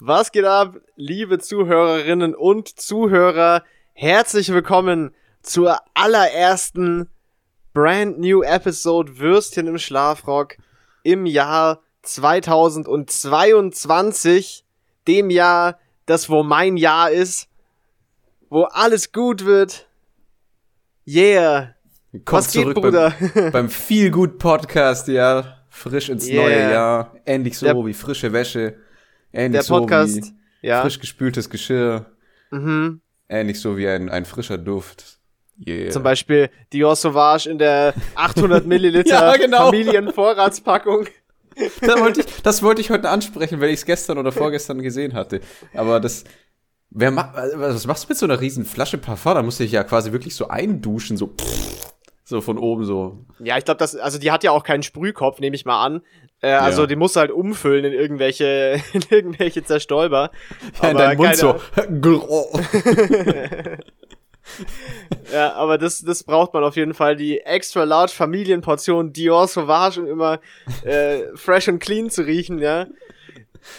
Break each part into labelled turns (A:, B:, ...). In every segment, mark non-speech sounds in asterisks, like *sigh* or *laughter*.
A: Was geht ab, liebe Zuhörerinnen und Zuhörer? Herzlich willkommen zur allerersten Brand New Episode Würstchen im Schlafrock im Jahr 2022, dem Jahr, das wo mein Jahr ist, wo alles gut wird. Yeah.
B: Kommt
A: Was geht,
B: zurück
A: Bruder?
B: Beim, *laughs* beim Feel Good Podcast, ja. Frisch ins
A: Yeah.
B: neue Jahr. Ähnlich so
A: Der-
B: wie frische Wäsche. Ähnlich
A: Der Podcast,
B: so wie
A: ja.
B: frisch gespültes Geschirr.
A: Mhm.
B: Ähnlich so wie ein, ein frischer Duft. Yeah.
A: Zum Beispiel Dior Sauvage in der 800 *laughs* Milliliter
B: Ja, genau.
A: Familienvorratspackung. *laughs*
B: das, wollte ich, das wollte ich heute ansprechen, weil ich es gestern oder vorgestern gesehen hatte. Aber das. Wer macht, was machst du mit so einer riesen Flasche Parfum? Da musst du dich ja quasi wirklich so einduschen, so, so von oben so.
A: Ja, ich glaube, das, also die hat ja auch keinen Sprühkopf, nehme ich mal an. Äh, Also
B: Ja.
A: die musst du halt umfüllen in irgendwelche, *laughs* in irgendwelche Zerstäuber. *laughs*
B: Ja, in
A: Aber
B: deinen Mund so. *laughs*
A: Ja, aber das, das braucht man auf jeden Fall. Die extra large Familienportion Dior Sauvage, um immer äh, fresh und clean zu riechen, ja.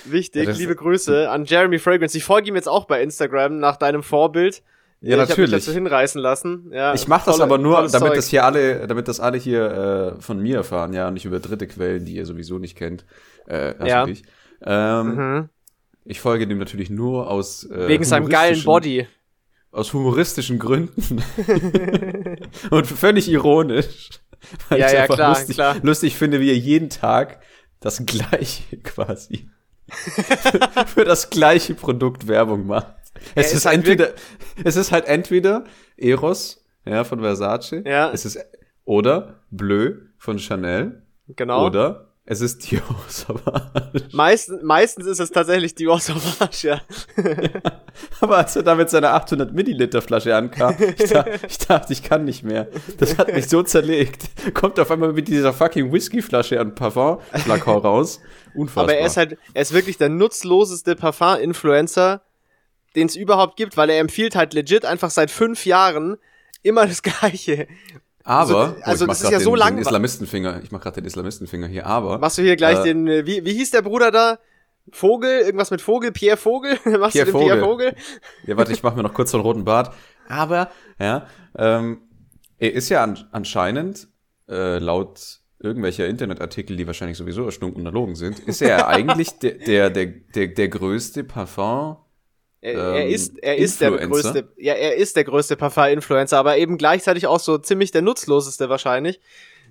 A: Wichtig, liebe Grüße an Jeremy Fragrance. Ich folge ihm jetzt auch bei Instagram nach deinem Vorbild.
B: Ja,
A: ich
B: natürlich.
A: dazu hinreißen lassen. Ja,
B: Ich mache das
A: tolle-
B: aber nur, damit
A: Zeug.
B: das hier alle, damit das alle hier äh, von mir erfahren, ja, und nicht über dritte Quellen, die ihr sowieso nicht kennt. Äh, also
A: Ja.
B: ich. Ähm,
A: Mhm.
B: Ich folge dem natürlich nur aus äh,
A: Wegen seinem geilen Body.
B: Aus humoristischen Gründen. *laughs* und völlig ironisch. Weil
A: Ja,
B: ich
A: ja,
B: einfach
A: klar,
B: lustig,
A: klar.
B: lustig finde, wie er jeden Tag das *laughs* gleiche quasi *laughs* für das gleiche Produkt Werbung macht. Es
A: ist
B: ist,
A: halt
B: entweder, es ist halt entweder Eros, ja, von Versace.
A: Ja.
B: Es ist, oder Bleu von Chanel.
A: Genau.
B: Oder es ist Dior Sauvage.
A: Meistens, meistens ist es tatsächlich Dior Sauvage, ja. *laughs*
B: Aber als er da mit seiner 800 Milliliter Flasche ankam, ich, da, ich dachte, ich kann nicht mehr. Das hat mich so zerlegt. Kommt auf einmal mit dieser fucking Whiskyflasche an Parfum-Flakon raus. Unfassbar.
A: Aber er ist halt, er ist wirklich der nutzloseste Parfum-Influencer, den es überhaupt gibt, weil er empfiehlt halt legit einfach seit fünf Jahren immer das *laughs* Gleiche.
B: aber,
A: also- also
B: ich mach
A: das ist ja so
B: den,
A: lang-
B: Den Islamistenfinger, ich mach gerade den Islamistenfinger hier, aber.
A: Machst du hier gleich
B: Äh,
A: den, äh, wie, wie hieß der Bruder da? Vogel? Irgendwas mit Vogel? Pierre Vogel? *laughs* Machst
B: Pierre
A: du den Pierre
B: Vogel.
A: Vogel?
B: Ja, warte, ich mach mir noch kurz so einen roten Bart. Aber, ja, ähm, er ist ja an, anscheinend, äh, laut irgendwelcher Internetartikel, die wahrscheinlich sowieso erstunken und erlogen sind, ist er ja *laughs* eigentlich der, der, der, der, der größte Parfum.
A: Er, er
B: Ähm,
A: ist, er ist der größte, ja, er ist der größte Parfum-Influencer, aber eben gleichzeitig auch so ziemlich der nutzloseste wahrscheinlich.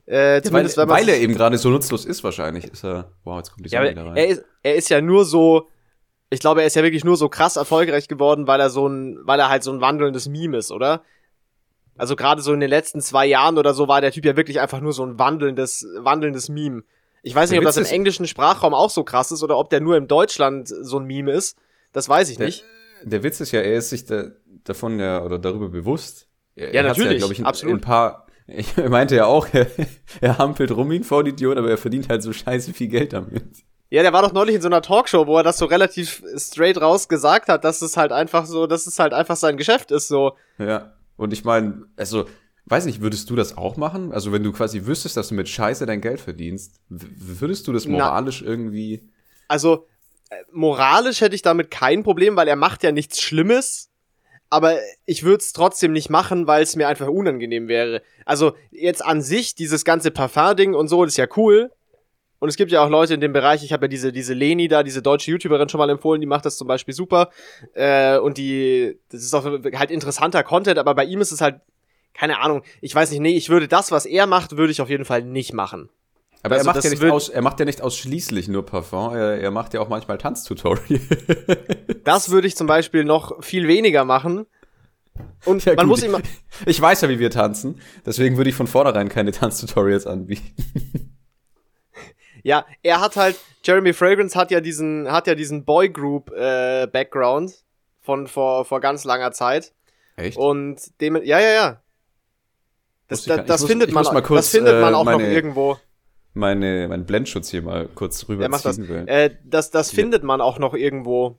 A: Äh,
B: Weil,
A: zumindest wenn man
B: weil er eben gerade so nutzlos ist, wahrscheinlich. Ist er, wow, jetzt kommt die
A: Ja,
B: Sonne
A: aber
B: wieder rein.
A: er ist, er ist ja nur so, ich glaube, er ist ja wirklich nur so krass erfolgreich geworden, weil er so ein, weil er halt so ein wandelndes Meme ist, oder? Also gerade so in den letzten zwei Jahren oder so war der Typ ja wirklich einfach nur so ein wandelndes, wandelndes Meme. Ich weiß nicht, ob das im englischen Sprachraum auch so krass ist oder ob der nur in Deutschland so ein Meme ist. Das weiß ich nicht.
B: Der Witz ist ja, er ist sich da, davon ja, oder darüber bewusst. Er,
A: Ja,
B: er
A: natürlich,
B: glaub ich, in,
A: absolut.
B: In ein paar, *laughs* er meinte ja auch, *laughs* er, er hampelt rum wie ein Vollidiot, aber er verdient halt so scheiße viel Geld damit.
A: Ja, der war doch neulich in so einer Talkshow, wo er das so relativ straight raus gesagt hat, dass es halt einfach so, dass es halt einfach sein Geschäft ist, so.
B: Ja. Und ich meine, also, weiß nicht, würdest du das auch machen? Also, wenn du quasi wüsstest, dass du mit Scheiße dein Geld verdienst, würdest du das
A: Na.
B: moralisch irgendwie.
A: also moralisch hätte ich damit kein Problem, weil er macht ja nichts Schlimmes. Aber ich würde es trotzdem nicht machen, weil es mir einfach unangenehm wäre. Also jetzt an sich, dieses ganze Parfum-Ding und so, ist ja cool. Und es gibt ja auch Leute in dem Bereich, ich habe ja diese, diese Leni da, diese deutsche YouTuberin schon mal empfohlen, die macht das zum Beispiel super. Äh, und die, das ist auch halt interessanter Content, aber bei ihm ist es halt, keine Ahnung, ich weiß nicht, nee, ich würde das, was er macht, würde ich auf jeden Fall nicht machen.
B: Aber
A: Also
B: er, macht ja nicht aus, er macht ja nicht ausschließlich nur Parfum, er, er macht ja auch manchmal Tanztutorial. *laughs*
A: Das würde ich zum Beispiel noch viel weniger machen. Und
B: Ja,
A: man
B: gut,
A: muss
B: ich,
A: immer, *laughs*
B: ich weiß ja, wie wir tanzen, deswegen würde ich von vornherein keine Tanztutorials anbieten.
A: ja, er hat halt, Jeremy Fragrance hat ja diesen, hat ja diesen Boygroup äh, Background von vor, vor ganz langer Zeit.
B: Echt?
A: Und dem, ja, ja, ja. Das, das, das
B: muss-
A: findet man, das findet man auch noch
B: meine-
A: irgendwo.
B: Meine, meinen Blendschutz hier mal kurz
A: Er macht das.
B: rüberziehen will.
A: Äh, das, das
B: Ja.
A: findet man auch noch irgendwo.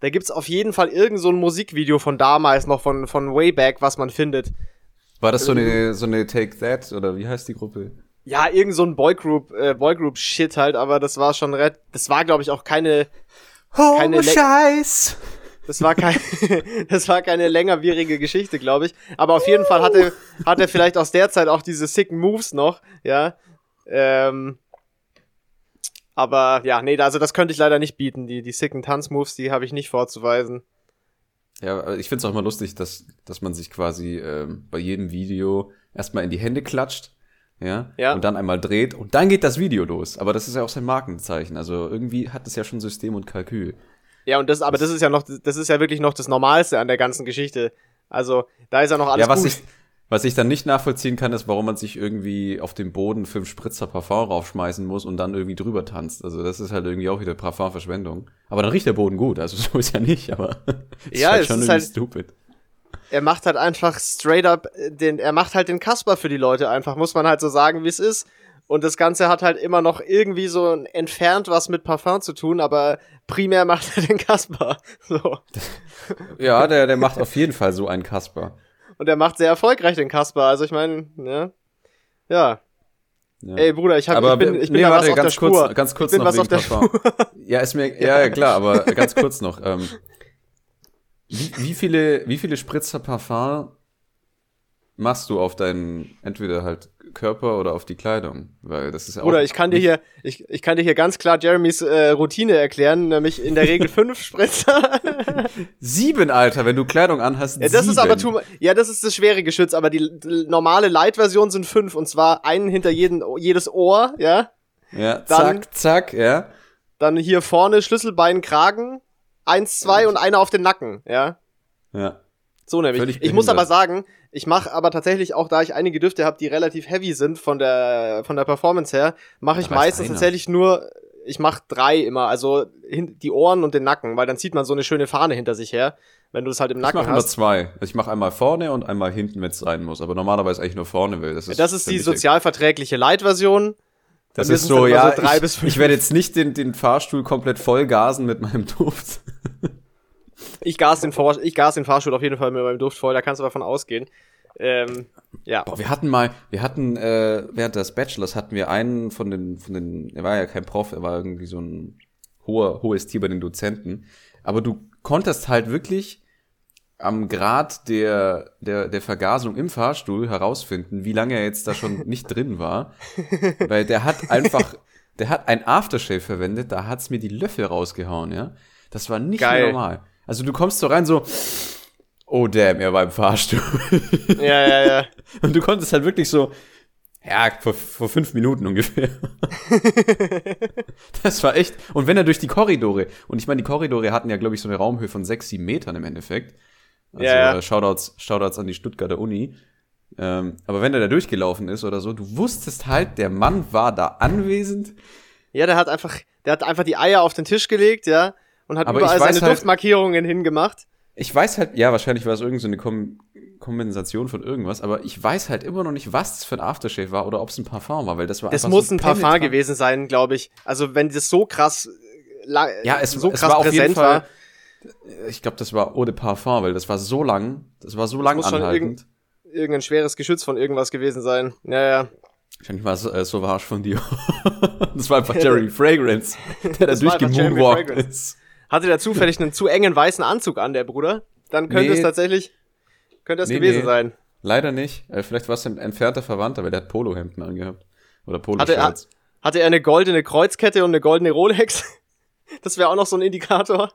A: Da gibt's auf jeden Fall irgend so ein Musikvideo von damals noch von, von Wayback, was man findet.
B: War das so eine, so eine Take That oder wie heißt die Gruppe?
A: Ja, irgend so ein Boygroup, äh, Boygroup-Shit halt, aber das war schon red, das war, glaube ich, auch keine, keine Le-
B: Scheiß!
A: Das war kein, *laughs* das war keine längerwierige Geschichte, glaube ich. Aber auf jeden Fall hatte, hat er vielleicht aus der Zeit auch diese sicken Moves noch, ja. Ähm, aber ja, nee, also das könnte ich leider nicht bieten. Die, die sicken Tanzmoves, die habe ich nicht vorzuweisen.
B: Ja, ich find's auch immer lustig, dass, dass man sich quasi ähm, bei jedem Video erstmal in die Hände klatscht, ja,
A: Ja.
B: und dann einmal dreht und dann geht das Video los. Aber das ist ja auch sein Markenzeichen. Also irgendwie hat es ja schon System und Kalkül.
A: Ja, und das, aber das ist ja noch, das ist ja wirklich noch das Normalste an der ganzen Geschichte. Also, da ist ja noch alles
B: ja, was
A: gut.
B: ich, was ich dann nicht nachvollziehen kann, ist, warum man sich irgendwie auf dem Boden fünf Spritzer Parfum raufschmeißen muss und dann irgendwie drüber tanzt. Also das ist halt irgendwie auch wieder Parfumverschwendung. Aber dann riecht der Boden gut, also *laughs* so ist ja nicht, aber *laughs* ist
A: Ja,
B: halt
A: es
B: schon
A: ist
B: irgendwie
A: halt-
B: stupid.
A: er macht halt einfach straight up äh, den, er macht halt den Kasper für die Leute einfach, muss man halt so sagen, wie es ist. Und das Ganze hat halt immer noch irgendwie so entfernt was mit Parfum zu tun, aber primär macht er den Kasper. *laughs* So.
B: Ja, der, der macht auf jeden Fall so einen Kasper.
A: Und er macht sehr erfolgreich den Kasper. Also ich meine, ne? Ja.
B: Ja.
A: Ey, Bruder, ich, hab,
B: aber
A: ich bin, ich bin
B: nee,
A: da
B: warte,
A: was auf der
B: ganz
A: Spur.
B: kurz, ganz kurz
A: ich
B: noch
A: was auf der
B: Parfum.
A: Spur. *laughs*
B: Ja, ist mir, ja, ja, klar, aber ganz kurz noch. Ähm, wie, wie viele, wie viele Spritzer Parfum machst du auf deinen, entweder halt Körper oder auf die Kleidung? Weil das ist ja auch
A: ich kann dir hier, ich, ich kann dir hier ganz klar Jeremys äh, Routine erklären, nämlich in der Regel *laughs* fünf Spritzer. *laughs*
B: sieben, Alter, wenn du Kleidung anhast.
A: Ja, das
B: sieben.
A: ist aber too, ja, das ist das schwere Geschütz, aber die, die normale Light-Version sind fünf und zwar einen hinter jeden, jedes Ohr, ja.
B: Ja,
A: dann-
B: zack, zack, ja.
A: Dann hier vorne Schlüsselbein, Kragen, eins, zwei und einer auf den Nacken, ja.
B: Ja.
A: So nämlich.
B: Völlig
A: Ich muss aber sagen, ich mache aber tatsächlich auch, da ich einige Düfte habe, die relativ heavy sind von der von der Performance her, mache ich meistens
B: einer.
A: tatsächlich nur, ich mache drei immer, also die Ohren und den Nacken, weil dann zieht man so eine schöne Fahne hinter sich her, wenn du es halt im
B: Ich
A: Nacken
B: mache immer
A: hast.
B: zwei. Ich mache einmal vorne und einmal hinten, wenn es sein muss. Aber normalerweise eigentlich nur vorne will. Das ist,
A: Das ist die
B: ich,
A: sozialverträgliche Light-Version.
B: Das ist so, ja,
A: so drei
B: ich, ich werde jetzt nicht den, den Fahrstuhl komplett voll gasen mit meinem Duft. *laughs* *laughs*
A: Ich gas den, Vor ich gas den Fahrstuhl auf jeden Fall mit meinem Duft voll, da kannst du davon ausgehen. Ähm, ja.
B: Boah, wir hatten mal, wir hatten, äh, während des Bachelors hatten wir einen von den, von den, er war ja kein Prof, er war irgendwie so ein hoher, hohes Tier bei den Dozenten. Aber du konntest halt wirklich am Grad der, der, der Vergasung im Fahrstuhl herausfinden, wie lange er jetzt da schon nicht *laughs* drin war. Weil der hat einfach, der hat ein Aftershave verwendet, da hat's mir die Löffel rausgehauen, ja. Das war nicht
A: Geil.
B: normal. Also du kommst so rein so, oh damn, er war im Fahrstuhl.
A: Ja, ja, ja. *laughs*
B: Und du konntest halt wirklich so, ja, vor, vor fünf Minuten ungefähr. *laughs* das war echt. Und wenn er durch die Korridore, und ich meine, die Korridore hatten ja, glaube ich, so eine Raumhöhe von sechs, sieben Metern im Endeffekt. Also
A: Ja, ja.
B: äh, Shoutouts, Shoutouts an die Stuttgarter Uni. Ähm, aber wenn er da durchgelaufen ist oder so, du wusstest halt, der Mann war da anwesend.
A: Ja, der hat einfach, der hat einfach die Eier auf den Tisch gelegt, ja, und hat
B: Aber
A: überall seine
B: halt-
A: Duftmarkierungen hingemacht.
B: Ich weiß halt, ja, wahrscheinlich war es irgendeine so eine Kom Kompensation von irgendwas, aber ich weiß halt immer noch nicht, was das für ein Aftershave war oder ob es ein Parfum war, weil das war
A: Es muss
B: so
A: ein Parfum
B: penetrant.
A: gewesen sein, glaube ich. Also wenn das so krass, äh,
B: Ja, es,
A: so
B: es
A: krass
B: war auf jeden
A: präsent
B: Fall.
A: war,
B: Ich glaube, das war Eau de Parfum, weil das war so lang, das war so lang
A: muss schon
B: anhaltend.
A: irgendein schweres Geschütz von irgendwas gewesen sein. Ja, ja.
B: Wahrscheinlich war es äh, Sauvage von dir. *laughs* *laughs* das war einfach Jeremy Fragrance, der da
A: Fragrance.
B: ist.
A: Hatte der zufällig einen zu engen weißen Anzug an, der Bruder? Dann könnte
B: Nee.
A: es tatsächlich, könnte es
B: Nee,
A: gewesen
B: nee.
A: sein.
B: Leider nicht. Äh, vielleicht war es ein entfernter Verwandter, weil der hat Polohemden angehabt. Oder
A: Hatte er, hatte er eine goldene Kreuzkette und eine goldene Rolex? *laughs* Das wäre auch noch so ein Indikator.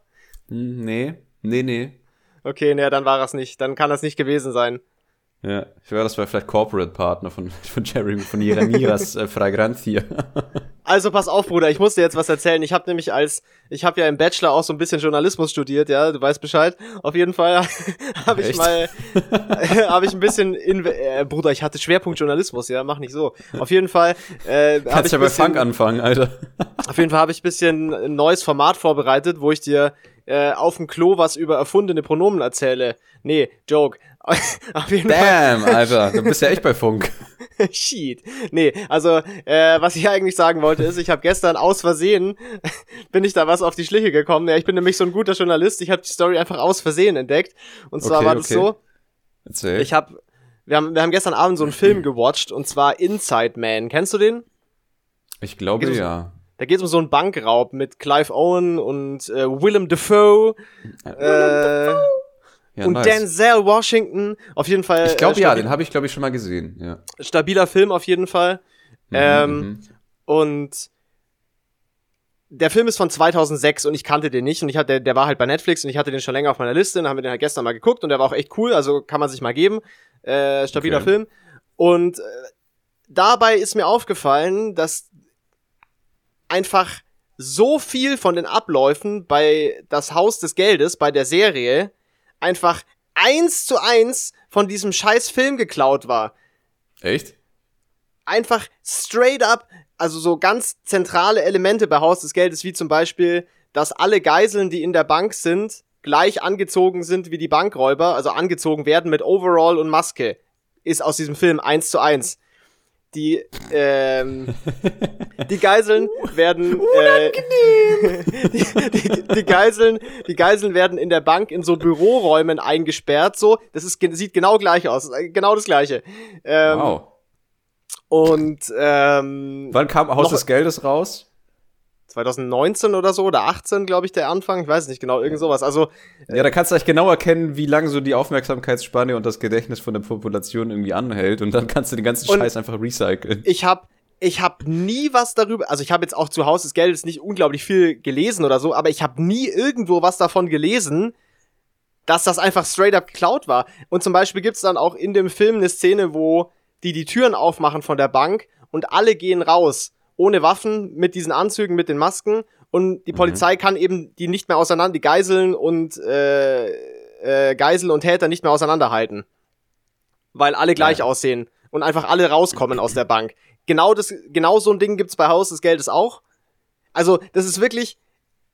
B: Hm, nee, nee, nee.
A: Okay, naja, dann war das nicht. Dann kann das nicht gewesen sein.
B: Ja, ich wäre das war vielleicht Corporate Partner von, *laughs* von Jeremy, von Jeremias *laughs* äh, Fragrantia.
A: Also pass auf, Bruder, ich muss dir jetzt was erzählen. Ich habe nämlich als, ich habe ja im Bachelor auch so ein bisschen Journalismus studiert, ja, du weißt Bescheid. Auf jeden Fall *laughs* habe ich mal, *laughs* habe ich ein bisschen, in, äh, Bruder, ich hatte Schwerpunkt Journalismus, ja, mach nicht so. Auf jeden Fall, äh, habe ich
B: Kannst ja bei
A: bisschen,
B: Funk anfangen, Alter. *laughs*
A: auf jeden Fall habe ich ein bisschen ein neues Format vorbereitet, wo ich dir äh, auf dem Klo was über erfundene Pronomen erzähle. Nee, Joke. *laughs* auf jeden Fall.
B: Damn, Alter, du bist ja echt bei Funk. *laughs*
A: Shit. Nee, also, äh, was ich eigentlich sagen wollte, ist, ich habe gestern aus Versehen, *laughs* bin ich da was auf die Schliche gekommen. Ja, ich bin nämlich so ein guter Journalist, ich habe die Story einfach aus Versehen entdeckt. Und zwar
B: Okay,
A: war das
B: okay.
A: so,
B: Erzähl.
A: ich habe, wir haben, wir haben gestern Abend so einen Film gewatcht, und zwar Inside Man. Kennst du den?
B: Ich glaube ja.
A: Da geht es um so einen Bankraub mit Clive Owen und äh, Willem Dafoe. Äh,
B: Ja,
A: und
B: nice.
A: Denzel Washington. Auf jeden Fall.
B: Ich glaube
A: äh,
B: ja, den habe ich glaube ich schon mal gesehen. Ja.
A: stabiler Film auf jeden Fall. ähm,
B: mhm.
A: Und der Film ist von 2006 und ich kannte den nicht und ich hatte, der war halt bei Netflix und ich hatte den schon länger auf meiner Liste und haben wir den halt gestern mal geguckt und der war auch echt cool, also kann man sich mal geben. Äh, stabiler
B: Okay.
A: Film. Und äh, dabei ist mir aufgefallen, dass einfach so viel von den Abläufen bei Das Haus des Geldes, bei der Serie, einfach eins zu eins von diesem scheiß Film geklaut war
B: Echt?
A: einfach straight up, also so ganz zentrale Elemente bei Haus des Geldes, wie zum Beispiel, dass alle Geiseln, die in der Bank sind, gleich angezogen sind wie die Bankräuber, also angezogen werden mit Overall und Maske, ist aus diesem Film eins zu eins. Die, ähm, *laughs* die Geiseln werden, äh, *laughs* die, die, die Geiseln, die Geiseln werden in der Bank in so Büroräumen eingesperrt, so, das ist, sieht genau gleich aus, äh, genau das gleiche. Ähm,
B: wow.
A: und ähm,
B: Wann kam Haus
A: noch-
B: des Geldes raus?
A: 2019 oder so oder 18, glaube ich, der Anfang. Ich weiß nicht genau, irgend sowas. Also
B: Ja, da kannst du echt genau erkennen, wie lange so die Aufmerksamkeitsspanne und das Gedächtnis von der Population irgendwie anhält und dann kannst du den ganzen Scheiß einfach recyceln.
A: ich habe ich hab nie was darüber, also ich habe jetzt auch zu Haus des Geldes nicht unglaublich viel gelesen oder so, aber ich habe nie irgendwo was davon gelesen, dass das einfach straight up geklaut war. Und zum Beispiel gibt's dann auch in dem Film eine Szene, wo die die Türen aufmachen von der Bank und alle gehen raus, ohne Waffen, mit diesen Anzügen, mit den Masken und die Polizei kann eben die nicht mehr auseinander, die Geiseln und äh, äh, Geisel und Täter nicht mehr auseinanderhalten. Weil alle gleich
B: Ja.
A: aussehen und einfach alle rauskommen aus der Bank. Genau das, genau so ein Ding gibt's bei Haus des Geldes auch. Also, das ist wirklich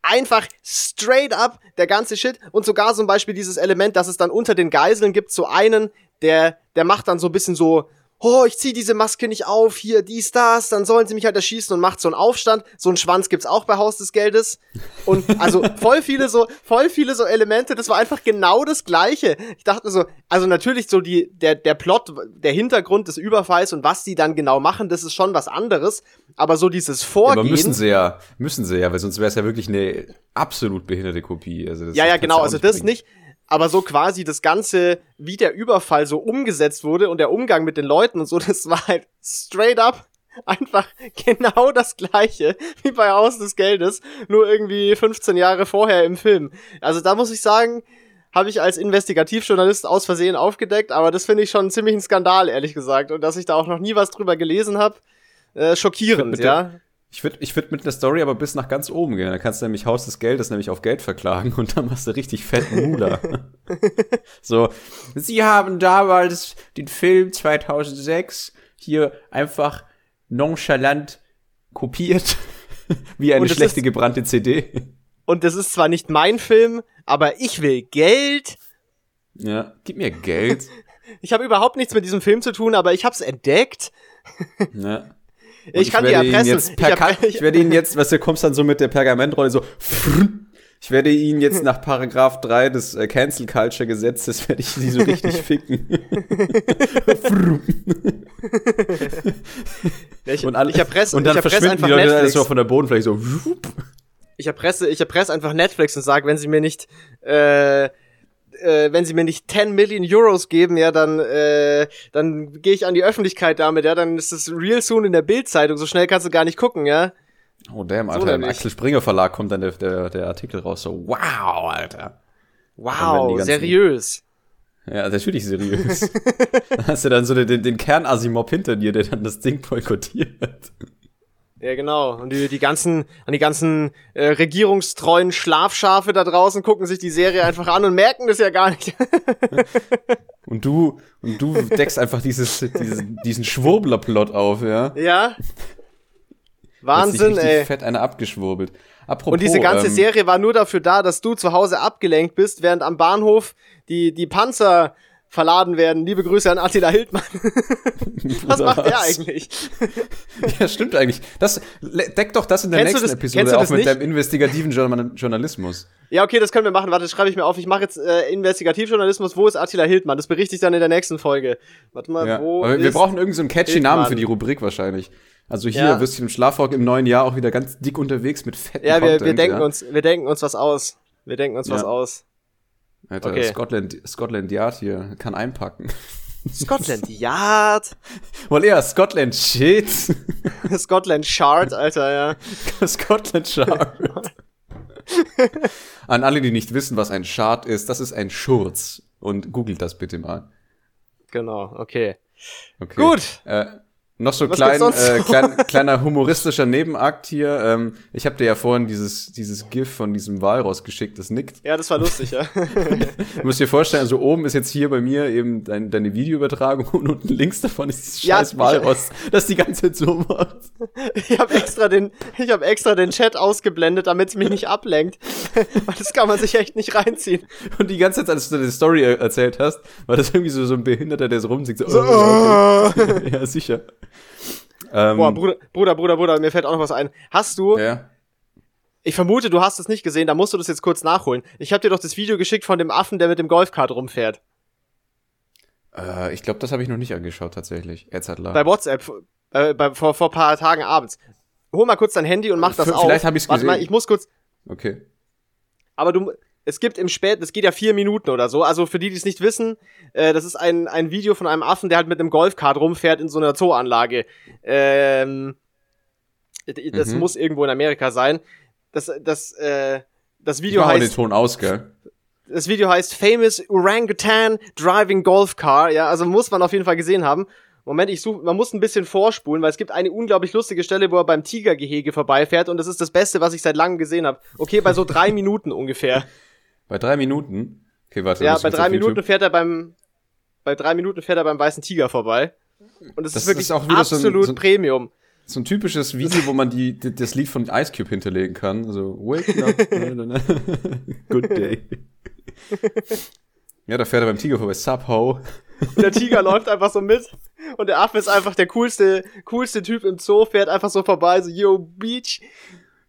A: einfach straight up der ganze Shit und sogar zum Beispiel dieses Element, dass es dann unter den Geiseln gibt, so einen, der, der macht dann so ein bisschen so, oh, ich zieh diese Maske nicht auf, hier, dies, das, dann sollen sie mich halt erschießen und macht so einen Aufstand. So einen Schwanz gibt's auch bei Haus des Geldes. Und also *laughs* voll viele so, voll viele so Elemente, das war einfach genau das Gleiche. Ich dachte so, also natürlich so die, der, der Plot, der Hintergrund des Überfalls und was die dann genau machen, das ist schon was anderes. Aber so dieses Vorgehen.
B: Aber müssen sie ja, müssen sie ja, weil sonst wäre es ja wirklich eine absolut behinderte Kopie. Also das
A: Ja, ja, genau, also das
B: bringen.
A: nicht. Aber so quasi das Ganze, wie der Überfall so umgesetzt wurde und der Umgang mit den Leuten und so, das war halt straight up einfach genau das gleiche wie bei Haus des Geldes, nur irgendwie 15 Jahre vorher im Film. Also da muss ich sagen, habe ich als Investigativjournalist aus Versehen aufgedeckt, aber das finde ich schon ziemlich ein Skandal, ehrlich gesagt. Und dass ich da auch noch nie was drüber gelesen habe, äh, schockierend,
B: Mit
A: ja.
B: der- Ich würde ich würd mit einer Story aber bis nach ganz oben gehen. Da kannst du nämlich Haus des Geldes nämlich auf Geld verklagen und dann machst du richtig fetten Mula. *laughs* so, sie haben damals den Film 2006 hier einfach nonchalant kopiert, *laughs* wie eine schlechte
A: ist-
B: gebrannte CD.
A: Und das ist zwar nicht mein Film, aber ich will Geld.
B: Ja, gib mir Geld. *laughs*
A: Ich habe überhaupt nichts mit diesem Film zu tun, aber ich habe es entdeckt.
B: Ja. Und
A: Ich kann die erpressen.
B: Jetzt
A: Ich erpre- *laughs*
B: ich werde ihn *laughs* jetzt, was du kommst dann so mit der Pergamentrolle so. Ich werde ihn jetzt nach Paragraph 3 des äh, Cancel Culture Gesetzes werde ich sie so richtig *laughs* ficken.
A: Ich,
B: Und, alle,
A: ich erpresse,
B: und dann
A: ich erpresse
B: verschwinden
A: einfach
B: die Leute
A: Netflix.
B: so von der Bodenfläche so.
A: Ich erpresse, ich erpresse einfach Netflix und sage, wenn sie mir nicht, äh, äh, wenn sie mir nicht 10 Million Euros geben, ja, dann, äh, dann gehe ich an die Öffentlichkeit damit, ja, dann ist es real soon in der Bildzeitung. So schnell kannst du gar nicht gucken, ja.
B: Oh damn,
A: So
B: Alter, im
A: nämlich.
B: Axel Springer Verlag kommt dann der, der, der Artikel raus so. Wow, Alter.
A: Wow,
B: ganzen-
A: seriös.
B: Ja, natürlich seriös. *laughs* Dann hast du dann so den, den, den Kern-Asimov hinter dir, der dann das Ding boykottiert.
A: Ja, genau. Und die, die ganzen, an die ganzen äh, regierungstreuen Schlafschafe da draußen gucken sich die Serie einfach an und merken das ja gar nicht. *laughs*
B: Und du, und du deckst einfach dieses, dieses, diesen Schwurbler-Plot auf, ja.
A: ja. Wahnsinn,
B: richtig
A: ey.
B: fett eine abgeschwurbelt. Apropos,
A: Und diese ganze
B: ähm,
A: Serie war nur dafür da, dass du zu Hause abgelenkt bist, während am Bahnhof die, die Panzer verladen werden. Liebe Grüße an Attila Hildmann. *laughs* Was macht der eigentlich? *laughs*
B: Ja, stimmt eigentlich. Das le- deck doch das in der
A: Kennst
B: nächsten
A: das-
B: Episode
A: das
B: mit
A: nicht?
B: deinem investigativen Journal Journalismus.
A: Ja, okay, das können wir machen. Warte, das schreibe ich mir auf. Ich mache jetzt äh, Investigativjournalismus. Wo ist Attila Hildmann? Das berichte ich dann in der nächsten Folge. Warte mal,
B: Ja.
A: wo
B: Aber wir
A: ist
B: brauchen irgendeinen so einen catchy
A: Hildmann?
B: Namen für die Rubrik wahrscheinlich. Also hier
A: Ja.
B: wirst du im Schlafrock im neuen Jahr auch wieder ganz dick unterwegs mit fetten
A: Ja, wir, wir
B: Content,
A: denken
B: ja.
A: uns, wir denken uns was aus. Wir denken uns was aus.
B: Alter,
A: Okay.
B: Scotland, Scotland Yard hier kann einpacken.
A: Scotland *laughs* Yard.
B: Wohl eher Scotland Shit. *laughs*
A: Scotland Shard, Alter, ja. *laughs*
B: Scotland Shard. An alle, die nicht wissen, was ein Shard ist, das ist ein Schurz. Und googelt das bitte mal.
A: Genau, okay.
B: Okay.
A: Gut.
B: Äh, noch so
A: Was
B: klein, äh, klein, kleiner humoristischer Nebenakt hier. Ähm, ich habe dir ja vorhin dieses, dieses GIF von diesem Walross geschickt, das nickt.
A: Ja, das war lustig, ja. *laughs*
B: Du musst dir vorstellen, also oben ist jetzt hier bei mir eben dein, deine Videoübertragung *laughs* und unten links davon ist dieses
A: Ja,
B: scheiß Walross, das die ganze Zeit so macht. *laughs*
A: Ich habe extra den, ich habe extra den Chat ausgeblendet, damit es mich nicht ablenkt. Weil das kann man sich echt nicht reinziehen.
B: Und die ganze Zeit, als du deine Story er- erzählt hast, war das irgendwie so, so ein Behinderter, der so rumsingt. So,
A: So,
B: oh, okay. ja, sicher. Ähm,
A: Boah, Bruder, Bruder, Bruder, Bruder, mir fällt auch noch was ein. Hast du,
B: ja.
A: ich vermute, du hast es nicht gesehen, da musst du das jetzt kurz nachholen. Ich habe dir doch das Video geschickt von dem Affen, der mit dem Golfkart rumfährt.
B: Äh, ich glaube, das habe ich noch nicht angeschaut, tatsächlich. Edzardler.
A: Bei WhatsApp, äh, bei, vor, vor paar Tagen abends. Hol mal kurz dein Handy und mach das
B: V-
A: auf.
B: vielleicht hab ich's
A: Warte mal,
B: gesehen.
A: ich muss kurz,
B: Okay.
A: aber du, es gibt im Spät, es geht ja vier Minuten oder so. Also für die, die es nicht wissen, äh, das ist ein, ein Video von einem Affen, der halt mit einem Golfkart rumfährt in so einer Zooanlage. Ähm, das
B: Mhm.
A: muss irgendwo in Amerika sein. Das, das, äh, das Video
B: Ich mal den
A: heißt,
B: Ton aus, gell?
A: das Video heißt Famous Orangutan Driving Golf Car. Ja, also muss man auf jeden Fall gesehen haben. Moment, ich suche, man muss ein bisschen vorspulen, weil es gibt eine unglaublich lustige Stelle, wo er beim Tigergehege vorbeifährt und das ist das Beste, was ich seit langem gesehen habe. Okay, bei so drei *laughs* Minuten ungefähr.
B: Bei drei Minuten. Okay, warte.
A: Ja, bei drei Minuten fährt er beim, bei drei Minuten fährt er beim weißen Tiger vorbei. Und das,
B: Das
A: ist wirklich
B: ist auch wieder so ein-
A: absolut
B: so ein-
A: Premium.
B: So ein typisches Video, wo man die, das Lied von Ice Cube hinterlegen kann. So, wake up. *laughs* Good day. Ja, da fährt er beim Tiger vorbei. Sup, ho.
A: Und der Tiger läuft einfach so mit. Und der Affe ist einfach der coolste, coolste Typ im Zoo, fährt einfach so vorbei, so, yo, Beach.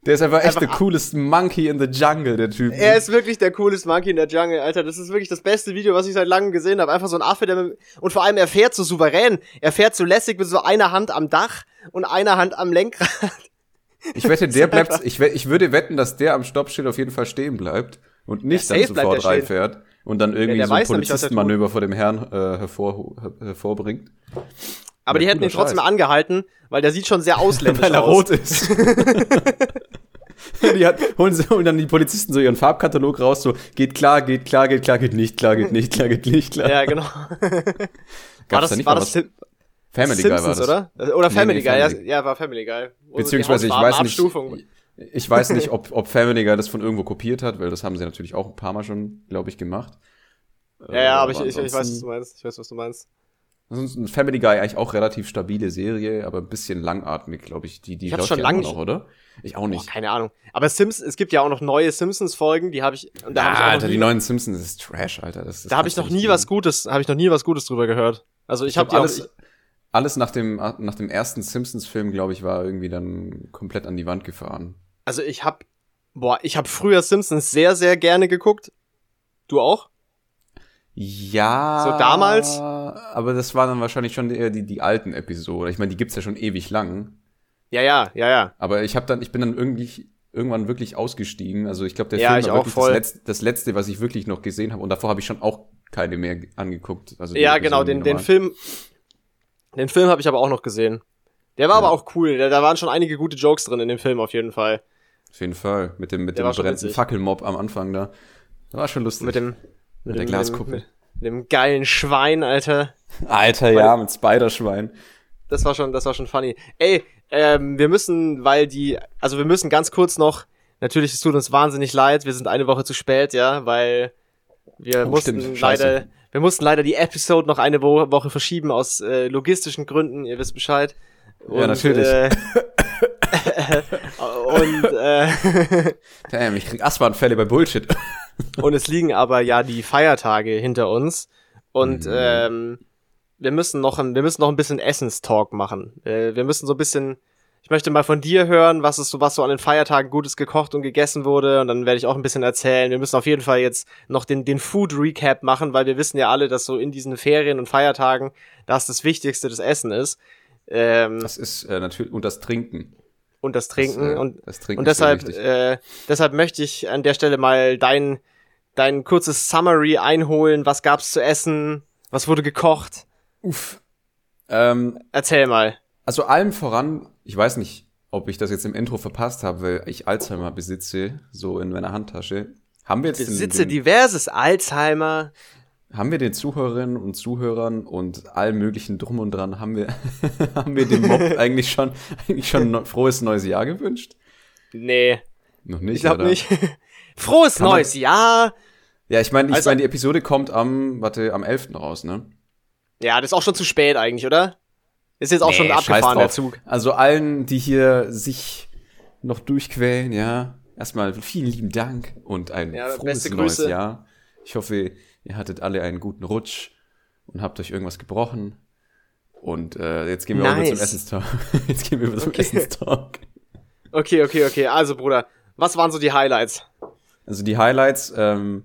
B: Der ist einfach echt
A: Einfach
B: der coolest Monkey in the Jungle, der Typ.
A: Er ist wirklich der cooleste Monkey in der Jungle, Alter. Das ist wirklich das beste Video, was ich seit langem gesehen habe. Einfach so ein Affe, der mit, und vor allem er fährt so souverän. Er fährt so lässig mit so einer Hand am Dach und einer Hand am Lenkrad.
B: Ich wette, *laughs* der bleibt, ich, ich würde wetten, dass der am Stoppschild auf jeden Fall stehen bleibt und nicht
A: Ja,
B: dann sofort reinfährt und dann irgendwie
A: der
B: so ein
A: er.
B: Polizistenmanöver vor dem Herrn äh, hervor, her, hervorbringt.
A: Aber die
B: Ja,
A: hätten ihn trotzdem
B: Scheiß.
A: angehalten, weil der sieht schon sehr ausländisch
B: Weil er
A: aus.
B: rot ist. *laughs* die hat, holen, sie, holen dann die Polizisten so ihren Farbkatalog raus, so geht klar, geht klar, geht klar, geht nicht klar, geht nicht klar, geht nicht klar.
A: Ja, genau. *laughs* war das,
B: da nicht
A: war das
B: Family Guy war
A: Simpsons,
B: das.
A: oder? Oder
B: Nee,
A: Family
B: nee,
A: Guy,
B: Family.
A: Ja, war Family Guy.
B: Beziehungsweise
A: die
B: ich weiß nicht, ich weiß nicht, ob, ob Family Guy das von irgendwo kopiert hat, weil das haben sie natürlich auch ein paar Mal schon, glaube ich, gemacht.
A: Ja, ja, aber ich, ich, ich weiß, was du meinst. Ich weiß, was du meinst.
B: Ansonsten Family Guy eigentlich auch relativ stabile Serie, aber ein bisschen langatmig, glaube ich. Die, die
A: Ich
B: läuft
A: schon
B: ja
A: lang
B: immer
A: nicht-
B: noch, oder? Ich auch
A: Boah,
B: nicht.
A: keine Ahnung. Aber Sims, es gibt ja auch noch neue Simpsons-Folgen, die habe ich. Und da
B: Ah,
A: habe ich auch noch
B: Alter, die neuen Simpsons ist Trash, Alter. Das, das
A: da habe ich noch nie was. Gutes, habe ich noch nie was Gutes drüber gehört. Also ich,
B: Ich
A: habe die auch,
B: alles, alles nach dem, nach dem ersten Simpsons-Film, glaube ich, war irgendwie dann komplett an die Wand gefahren.
A: also ich habe, boah, ich habe früher Simpsons sehr, sehr gerne geguckt. Du auch?
B: Ja.
A: So damals?
B: Aber das waren dann wahrscheinlich schon eher die, die alten Episoden. Ich meine, die gibt's ja schon ewig lang.
A: Ja, ja, ja, ja.
B: Aber ich habe dann, ich bin dann irgendwie irgendwann wirklich ausgestiegen. Also ich glaube, der
A: Ja,
B: Film war wirklich. Das, letzte, das letzte, was ich wirklich noch gesehen habe. Und davor habe ich schon auch keine mehr angeguckt. Also
A: Ja, genau,
B: Episoden
A: den, den
B: normal.
A: Film, den Film habe ich aber auch noch gesehen. Der war aber auch cool. Da, da waren schon einige gute Jokes drin in dem Film auf jeden Fall.
B: Auf jeden Fall. Mit dem, mit
A: Der
B: dem brennenden. Fackelmob am Anfang da. Das war schon lustig.
A: Mit dem,
B: Mit der
A: dem-
B: Glaskuppel.
A: Mit, dem geilen Schwein, Alter.
B: Alter, ja, mit Spiderschwein.
A: Das war schon, das war schon funny. Ey, ähm, wir müssen, weil die, also wir müssen ganz kurz noch, natürlich, es tut uns wahnsinnig leid, wir sind eine Woche zu spät, ja, weil wir
B: Oh,
A: mussten
B: stimmt,
A: leider, wir mussten leider die Episode noch eine Wo Woche verschieben aus äh, logistischen Gründen, ihr wisst Bescheid.
B: Ja, natürlich.
A: Äh, *laughs* *laughs* und, äh, *laughs*
B: Damn, ich krieg Asthmaanfälle bei Bullshit.
A: Und es liegen aber ja die Feiertage hinter uns und
B: Mhm.
A: ähm, wir müssen noch ein, wir müssen noch ein bisschen Essenstalk machen. Äh, wir müssen so ein bisschen, ich möchte mal von dir hören, was es so, was so an den Feiertagen Gutes gekocht und gegessen wurde und dann werde ich auch ein bisschen erzählen. Wir müssen auf jeden Fall jetzt noch den, den Food Recap machen, weil wir wissen ja alle, dass so in diesen Ferien und Feiertagen das das Wichtigste das Essen ist. Ähm,
B: Das ist äh, natürlich, und das Trinken.
A: Und das Trinken.
B: Das, äh,
A: und
B: das Trinken
A: und deshalb, äh, deshalb möchte ich an der Stelle mal dein, dein kurzes Summary einholen. Was gab's zu essen? Was wurde gekocht?
B: Uff. Ähm,
A: Erzähl mal.
B: also allem voran, ich weiß nicht, ob ich das jetzt im Intro verpasst habe, weil ich Alzheimer besitze, so in meiner Handtasche. Haben wir jetzt den,
A: Besitze
B: den,
A: diverses Alzheimer.
B: Haben wir den Zuhörerinnen und Zuhörern und allem möglichen drum und dran, haben wir, *laughs* haben wir dem Mob *laughs* eigentlich schon, eigentlich schon ein frohes neues Jahr gewünscht?
A: Nee,
B: Noch nicht,
A: ich glaube nicht. *laughs* Frohes
B: Kann man-
A: neues Jahr.
B: Ja, ich meine, ich
A: Also-
B: meine, die Episode kommt am, warte, am 11. raus, ne?
A: Ja, das ist auch schon zu spät eigentlich, oder? Ist jetzt auch schon
B: Nee, scheiß
A: abgefahren, der. Zug.
B: Also allen, die hier sich noch durchquälen, ja, erstmal vielen lieben Dank und ein
A: Ja,
B: frohes neues
A: Grüße.
B: Jahr. Ich hoffe, ihr hattet alle einen guten Rutsch und habt euch irgendwas gebrochen. Und äh, jetzt gehen wir
A: Nice.
B: über zum Essenstalk. *laughs* Jetzt gehen wir über zum
A: Okay.
B: Essenstalk.
A: Okay, okay, okay. Also, Bruder, was waren so die Highlights?
B: Also die Highlights, ähm,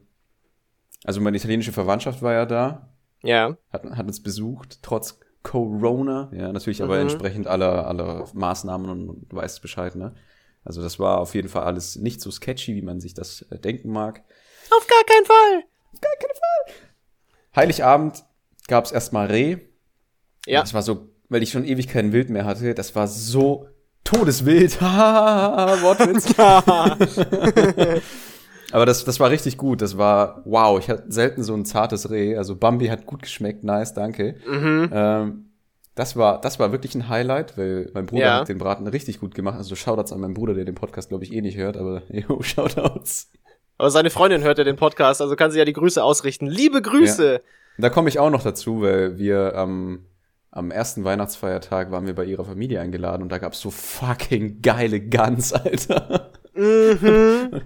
B: also meine italienische Verwandtschaft war ja da,
A: Ja.
B: hat, hat uns besucht, trotz Corona, ja, natürlich aber
A: Mhm.
B: entsprechend aller, aller Maßnahmen und, und du weißt Bescheid, ne? Also das war auf jeden Fall alles nicht so sketchy, wie man sich das äh, denken mag.
A: Auf gar keinen Fall.
B: Heiligabend gab's erstmal Reh.
A: Ja.
B: Das war so, weil ich schon ewig kein Wild mehr hatte, das war so todeswild. *laughs* Wortwitz. *laughs* Aber das, das war richtig gut. Das war, wow, ich hatte selten so ein zartes Reh. Also Bambi hat gut geschmeckt, nice, danke.
A: Mhm.
B: Ähm, das war, das war wirklich ein Highlight, weil mein Bruder
A: Ja.
B: hat den Braten richtig gut gemacht. Also Shoutouts an meinen Bruder, der den Podcast, glaube ich, eh nicht hört, aber *laughs* jo, Shoutouts.
A: Aber seine Freundin hört ja den Podcast, also kann sie ja die Grüße ausrichten. Liebe Grüße.
B: Da komme ich auch noch dazu, weil wir am am ersten Weihnachtsfeiertag waren wir bei ihrer Familie eingeladen und da gab's so fucking geile Gans, *laughs* Alter.
A: Mhm.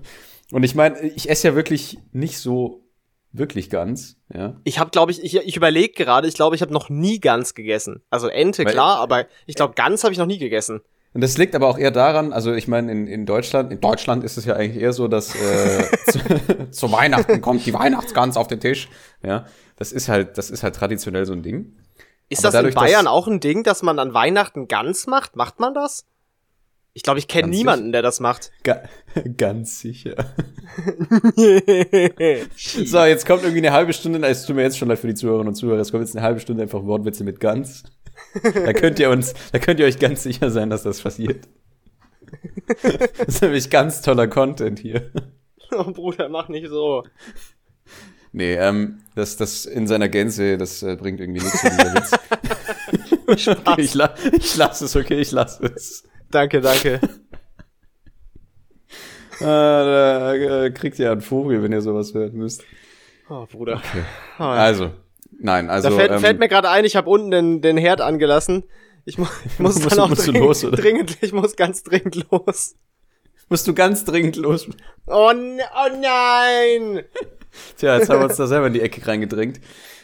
B: Und ich meine, ich esse ja wirklich nicht so wirklich Gans, ja.
A: Ich habe, glaube ich, ich, ich überlege gerade, ich glaube, ich habe noch nie Gans gegessen. Also Ente,
B: Weil-
A: klar, aber ich glaube, Gans habe ich noch nie gegessen.
B: Und das liegt aber auch eher daran, also ich meine, in, in Deutschland, in Deutschland ist es ja eigentlich eher so, dass äh, *laughs* zu, zu Weihnachten kommt die Weihnachtsgans auf den Tisch. Ja, das ist halt, das ist halt traditionell so ein Ding.
A: Ist
B: Aber
A: das
B: dadurch,
A: in Bayern auch ein Ding, dass man an Weihnachten Gans macht? Macht man das? Ich glaube, ich kenne niemanden, der das macht.
B: Ga *laughs* ganz sicher. *laughs* So, jetzt kommt irgendwie eine halbe Stunde, es tut mir jetzt schon leid für die Zuhörerinnen und Zuhörer, es kommt jetzt eine halbe Stunde einfach Wortwitze mit Gans. Da könnt ihr uns, da könnt ihr euch ganz sicher sein, dass das passiert. Das ist nämlich ganz toller Content hier.
A: oh, Bruder, mach nicht so.
B: Nee, ähm, das, das in seiner Gänze, das äh, bringt irgendwie nichts für dieser Witz. *laughs* okay, ich, la ich lasse es, okay, ich lasse es.
A: Danke, danke. *laughs*
B: Ah, da äh, kriegt ihr einen Vogel, wenn ihr sowas hören müsst.
A: Oh, Bruder. Oh,
B: Also, nein, also.
A: da fällt,
B: ähm,
A: fällt mir gerade ein, ich habe unten den, den Herd angelassen. Ich, mu ich *laughs* muss
B: Musst
A: dann auch
B: musst
A: dringend,
B: los, oder?
A: dringend, ich muss ganz dringend los.
B: musst du ganz dringend los.
A: Oh, oh nein!
B: Tja, jetzt haben wir uns da selber in die Ecke reingedrängt.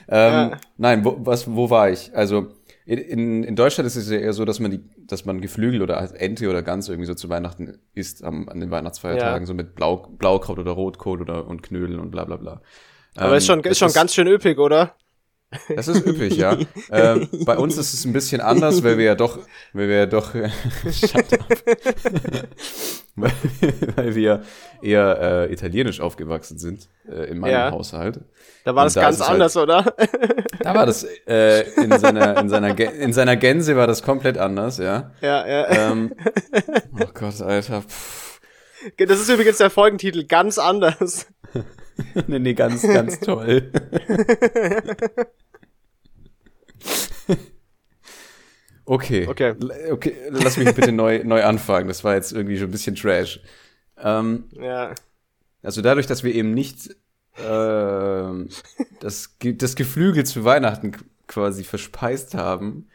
B: Ähm,
A: Ja.
B: Nein, wo, was, wo war ich? Also in, in, Deutschland ist es ja eher so, dass man die, dass man Geflügel oder halt Ente oder Gans irgendwie so zu Weihnachten isst am, an den Weihnachtsfeiertagen,
A: Ja.
B: so mit Blau, Blaukraut oder Rotkohl oder und Knödel und bla bla bla.
A: Aber
B: Ähm,
A: ist schon, ist schon ganz schön üppig, oder?
B: Das ist üppig, ja. *laughs* ähm, bei uns ist es ein bisschen anders, weil wir ja doch, weil wir ja doch, *laughs* weil, *laughs* weil wir eher äh, italienisch aufgewachsen sind äh, in meinem
A: Ja.
B: Haushalt.
A: Da war
B: Und
A: das
B: da
A: ganz
B: halt-
A: anders, oder?
B: Da war das äh, in seiner in seiner in seiner Gänse war das komplett anders, ja.
A: ja, ja.
B: Ähm, oh Gott, Alter. Pff.
A: Das ist übrigens der Folgentitel, ganz anders. *laughs*
B: Nee, nee, ganz, ganz toll. *laughs* Okay.
A: Okay.
B: Okay. Lass mich bitte neu, neu anfangen. Das war jetzt irgendwie schon ein bisschen Trash. Ähm,
A: Ja.
B: also dadurch, dass wir eben nicht ähm, das, das Geflügel zu Weihnachten quasi verspeist haben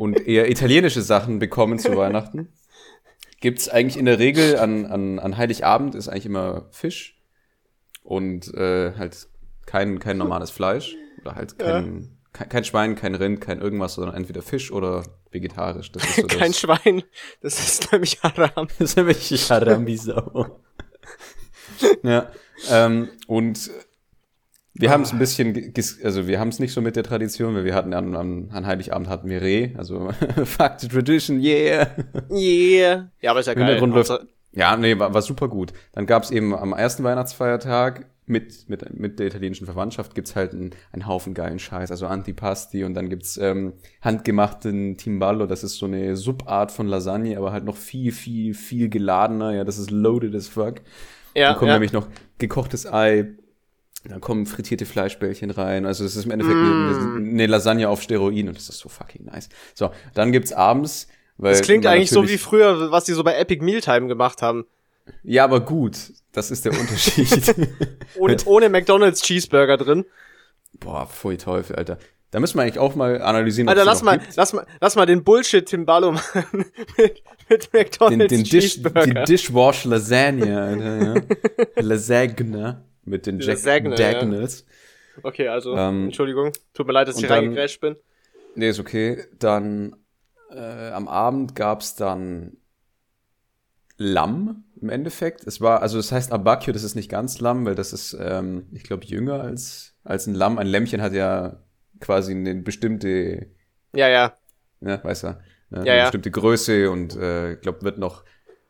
B: und eher italienische Sachen bekommen zu Weihnachten, gibt's eigentlich in der Regel an, an, an Heiligabend ist eigentlich immer Fisch und äh, halt kein, kein normales Fleisch oder halt kein, kein, kein Schwein, kein Rind, kein irgendwas, sondern entweder Fisch oder vegetarisch. Das ist so *laughs*
A: Kein
B: das,
A: Schwein. Das ist nämlich Haram. *laughs*
B: das ist nämlich Haram wie Sau. *laughs* ja. Ähm, und Wir haben es ein bisschen, also wir haben es nicht so mit der Tradition, weil wir hatten an, an, an Heiligabend hatten wir Reh, also fuck the tradition, yeah.
A: Yeah. Ja, aber ist ja geil.
B: Läuft, ja, nee, war, war super gut. Dann gab es eben am ersten Weihnachtsfeiertag mit, mit, mit der italienischen Verwandtschaft gibt's halt einen, einen Haufen geilen Scheiß, also Antipasti und dann gibt's ähm, handgemachten Timballo, das ist so eine Subart von Lasagne, aber halt noch viel, viel, viel geladener, ja, das ist loaded as fuck. Ja, dann kommt ja. nämlich noch gekochtes Ei, dann kommen frittierte Fleischbällchen rein. Also es ist im Endeffekt mm. eine, eine Lasagne auf Steroiden und das ist so fucking nice. So, dann gibt's abends. Weil
A: das klingt eigentlich so wie früher, was die so bei Epic Mealtime gemacht haben.
B: Ja, aber gut. Das ist der Unterschied. *laughs*
A: ohne, ohne McDonalds Cheeseburger drin.
B: Boah, voll Teufel, Alter. Da müssen wir eigentlich auch mal analysieren.
A: Alter, lass mal, lass mal, lass mal den Bullshit Timballo machen *laughs* mit, mit McDonalds
B: den, den Cheeseburger. Dish, die Dishwash Lasagne, Alter, ja. *laughs* Lasagne mit den Jack
A: Sagne, Dagnalls. Ja. Okay, also, ähm, Entschuldigung. Tut mir leid, dass ich reingegrätscht bin.
B: Nee, ist okay. Dann äh, am Abend gab's dann Lamm im Endeffekt. Es war, also es heißt Abakio, das ist nicht ganz Lamm, weil das ist, ähm, ich glaube, jünger als, als ein Lamm. Ein Lämmchen hat ja quasi eine bestimmte.
A: Ja, ja.
B: Ja, weiß er. Ne, ja, eine ja. bestimmte Größe und äh, ich glaube, wird noch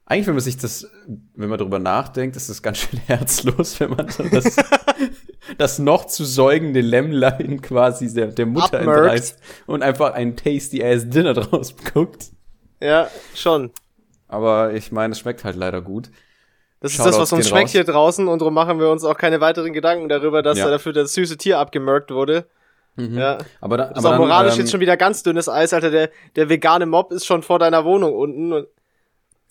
B: eigentlich, wenn man sich das, wenn man darüber nachdenkt, ist das ganz schön *laughs* herzlos, wenn man das, *laughs* das noch zu säugende Lämmlein quasi der, der Mutter Upmerkt. entreißt und einfach ein tasty ass Dinner draus guckt.
A: Ja, schon.
B: Aber ich meine, es schmeckt halt leider gut.
A: Das Shoutouts ist das, was uns schmeckt raus. hier draußen und darum machen wir uns auch keine weiteren Gedanken darüber, dass ja. da dafür das süße Tier abgemerkt wurde. Mhm. Ja.
B: Aber da,
A: das ist auch moralisch ähm, jetzt schon wieder ganz dünnes Eis, Alter. Der, der vegane Mob ist schon vor deiner Wohnung unten.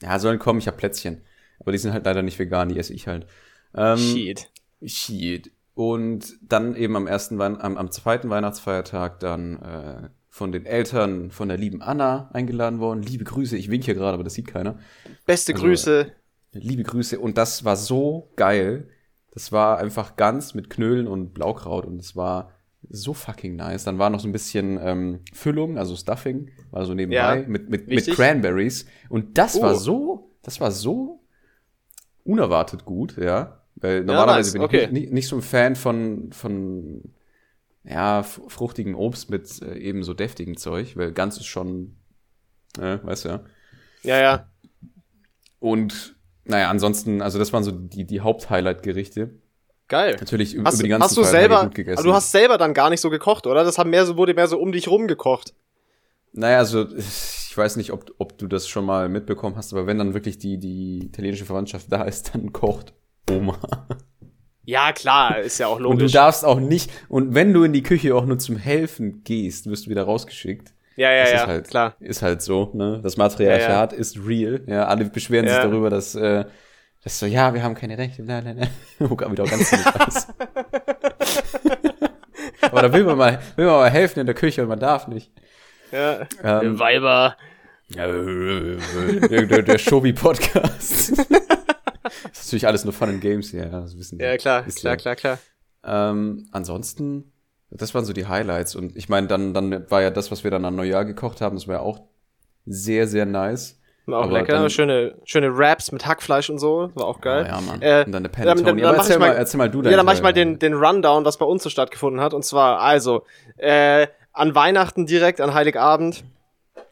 B: Ja, sollen kommen, ich hab Plätzchen. Aber die sind halt leider nicht vegan, die esse ich halt. Ähm,
A: Shit.
B: Shit. Und dann eben am ersten, Wein am, am zweiten Weihnachtsfeiertag dann äh, von den Eltern von der lieben Anna eingeladen worden. Liebe Grüße, ich wink hier gerade, aber das sieht keiner.
A: Beste also, Grüße.
B: Liebe Grüße. Und das war so geil. Das war einfach ganz mit Knödeln und Blaukraut und es war so fucking nice. Dann war noch so ein bisschen ähm, Füllung, also Stuffing, war so nebenbei, ja, mit, mit, mit Cranberries. Und das oh. war so, das war so unerwartet gut, ja. Weil normalerweise ja, nice. bin ich okay. nicht, nicht, so ein Fan von, von ja, fruchtigem Obst mit äh, eben so deftigem Zeug, weil ganz ist schon, äh, weißt du ja.
A: Ja, ja.
B: Und naja, ansonsten, also das waren so die, die Haupthighlight-Gerichte.
A: Geil.
B: Natürlich hast, über die ganzen
A: hast du selber, gut gegessen. Aber du hast selber dann gar nicht so gekocht, oder? Das haben mehr so, wurde mehr so um dich rum gekocht.
B: Naja, also ich weiß nicht, ob, ob du das schon mal mitbekommen hast, aber wenn dann wirklich die, die italienische Verwandtschaft da ist, dann kocht Oma.
A: Ja, klar, ist ja auch logisch.
B: Und du darfst auch nicht, und wenn du in die Küche auch nur zum Helfen gehst, wirst du wieder rausgeschickt.
A: Ja, ja,
B: das
A: ja,
B: ist halt,
A: klar.
B: Ist halt so, ne? Das Matriarchat ja, ja. ist real. Ja, alle beschweren sich darüber, dass äh, das so, ja, wir haben keine Rechte, bla, bla, bla. *laughs* Oh, wieder ganz aus. *laughs* Aber da will man mal, will man mal helfen in der Küche und man darf nicht.
A: Ja, ähm, Weiber. *laughs*
B: Der, der Shobi-Podcast. Das *laughs* ist natürlich alles nur Fun and Games, ja, das wissen
A: Ja, klar, klar, klar, klar.
B: Ähm, ansonsten, das waren so die Highlights. Und ich meine, dann, dann war ja das, was wir dann an Neujahr gekocht haben, das war ja auch sehr, sehr nice.
A: War auch aber lecker. Dann, schöne, schöne Raps mit Hackfleisch und so. War auch geil.
B: Ja, ja Mann. Äh, und dann eine Panettone. Dann, dann, dann erzähl, mal, erzähl mal du
A: Ja, dann mach ich mal den, den Rundown, was bei uns so stattgefunden hat. Und zwar, also, äh, an Weihnachten direkt, an Heiligabend,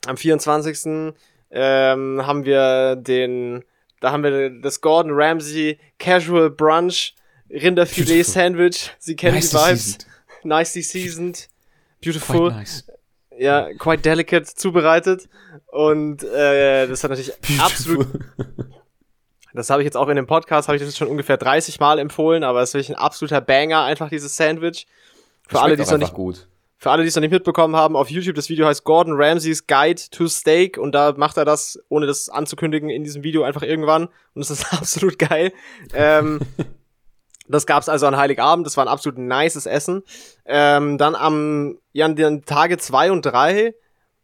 A: am 24. Ähm, haben wir den, da haben wir das Gordon Ramsay Casual Brunch Rinderfilet Sandwich. Sie kennen nice die Vibes. Seasoned. Nicely seasoned. Beautiful. Quite nice ja, quite delicate zubereitet. Und äh, das hat natürlich Beautiful. absolut. Das habe ich jetzt auch in dem Podcast, habe ich das schon ungefähr 30 Mal empfohlen, aber es ist wirklich ein absoluter Banger, einfach dieses Sandwich. Für alle, die es noch nicht,
B: gut.
A: Für alle, die es noch nicht mitbekommen haben, auf YouTube, das Video heißt Gordon Ramsays Guide to Steak und da macht er das, ohne das anzukündigen, in diesem Video einfach irgendwann und es ist *laughs* absolut geil. ähm, *laughs* Das gab's also an Heiligabend, das war ein absolut nices Essen. Ähm, dann am, ja, an den Tage zwei und drei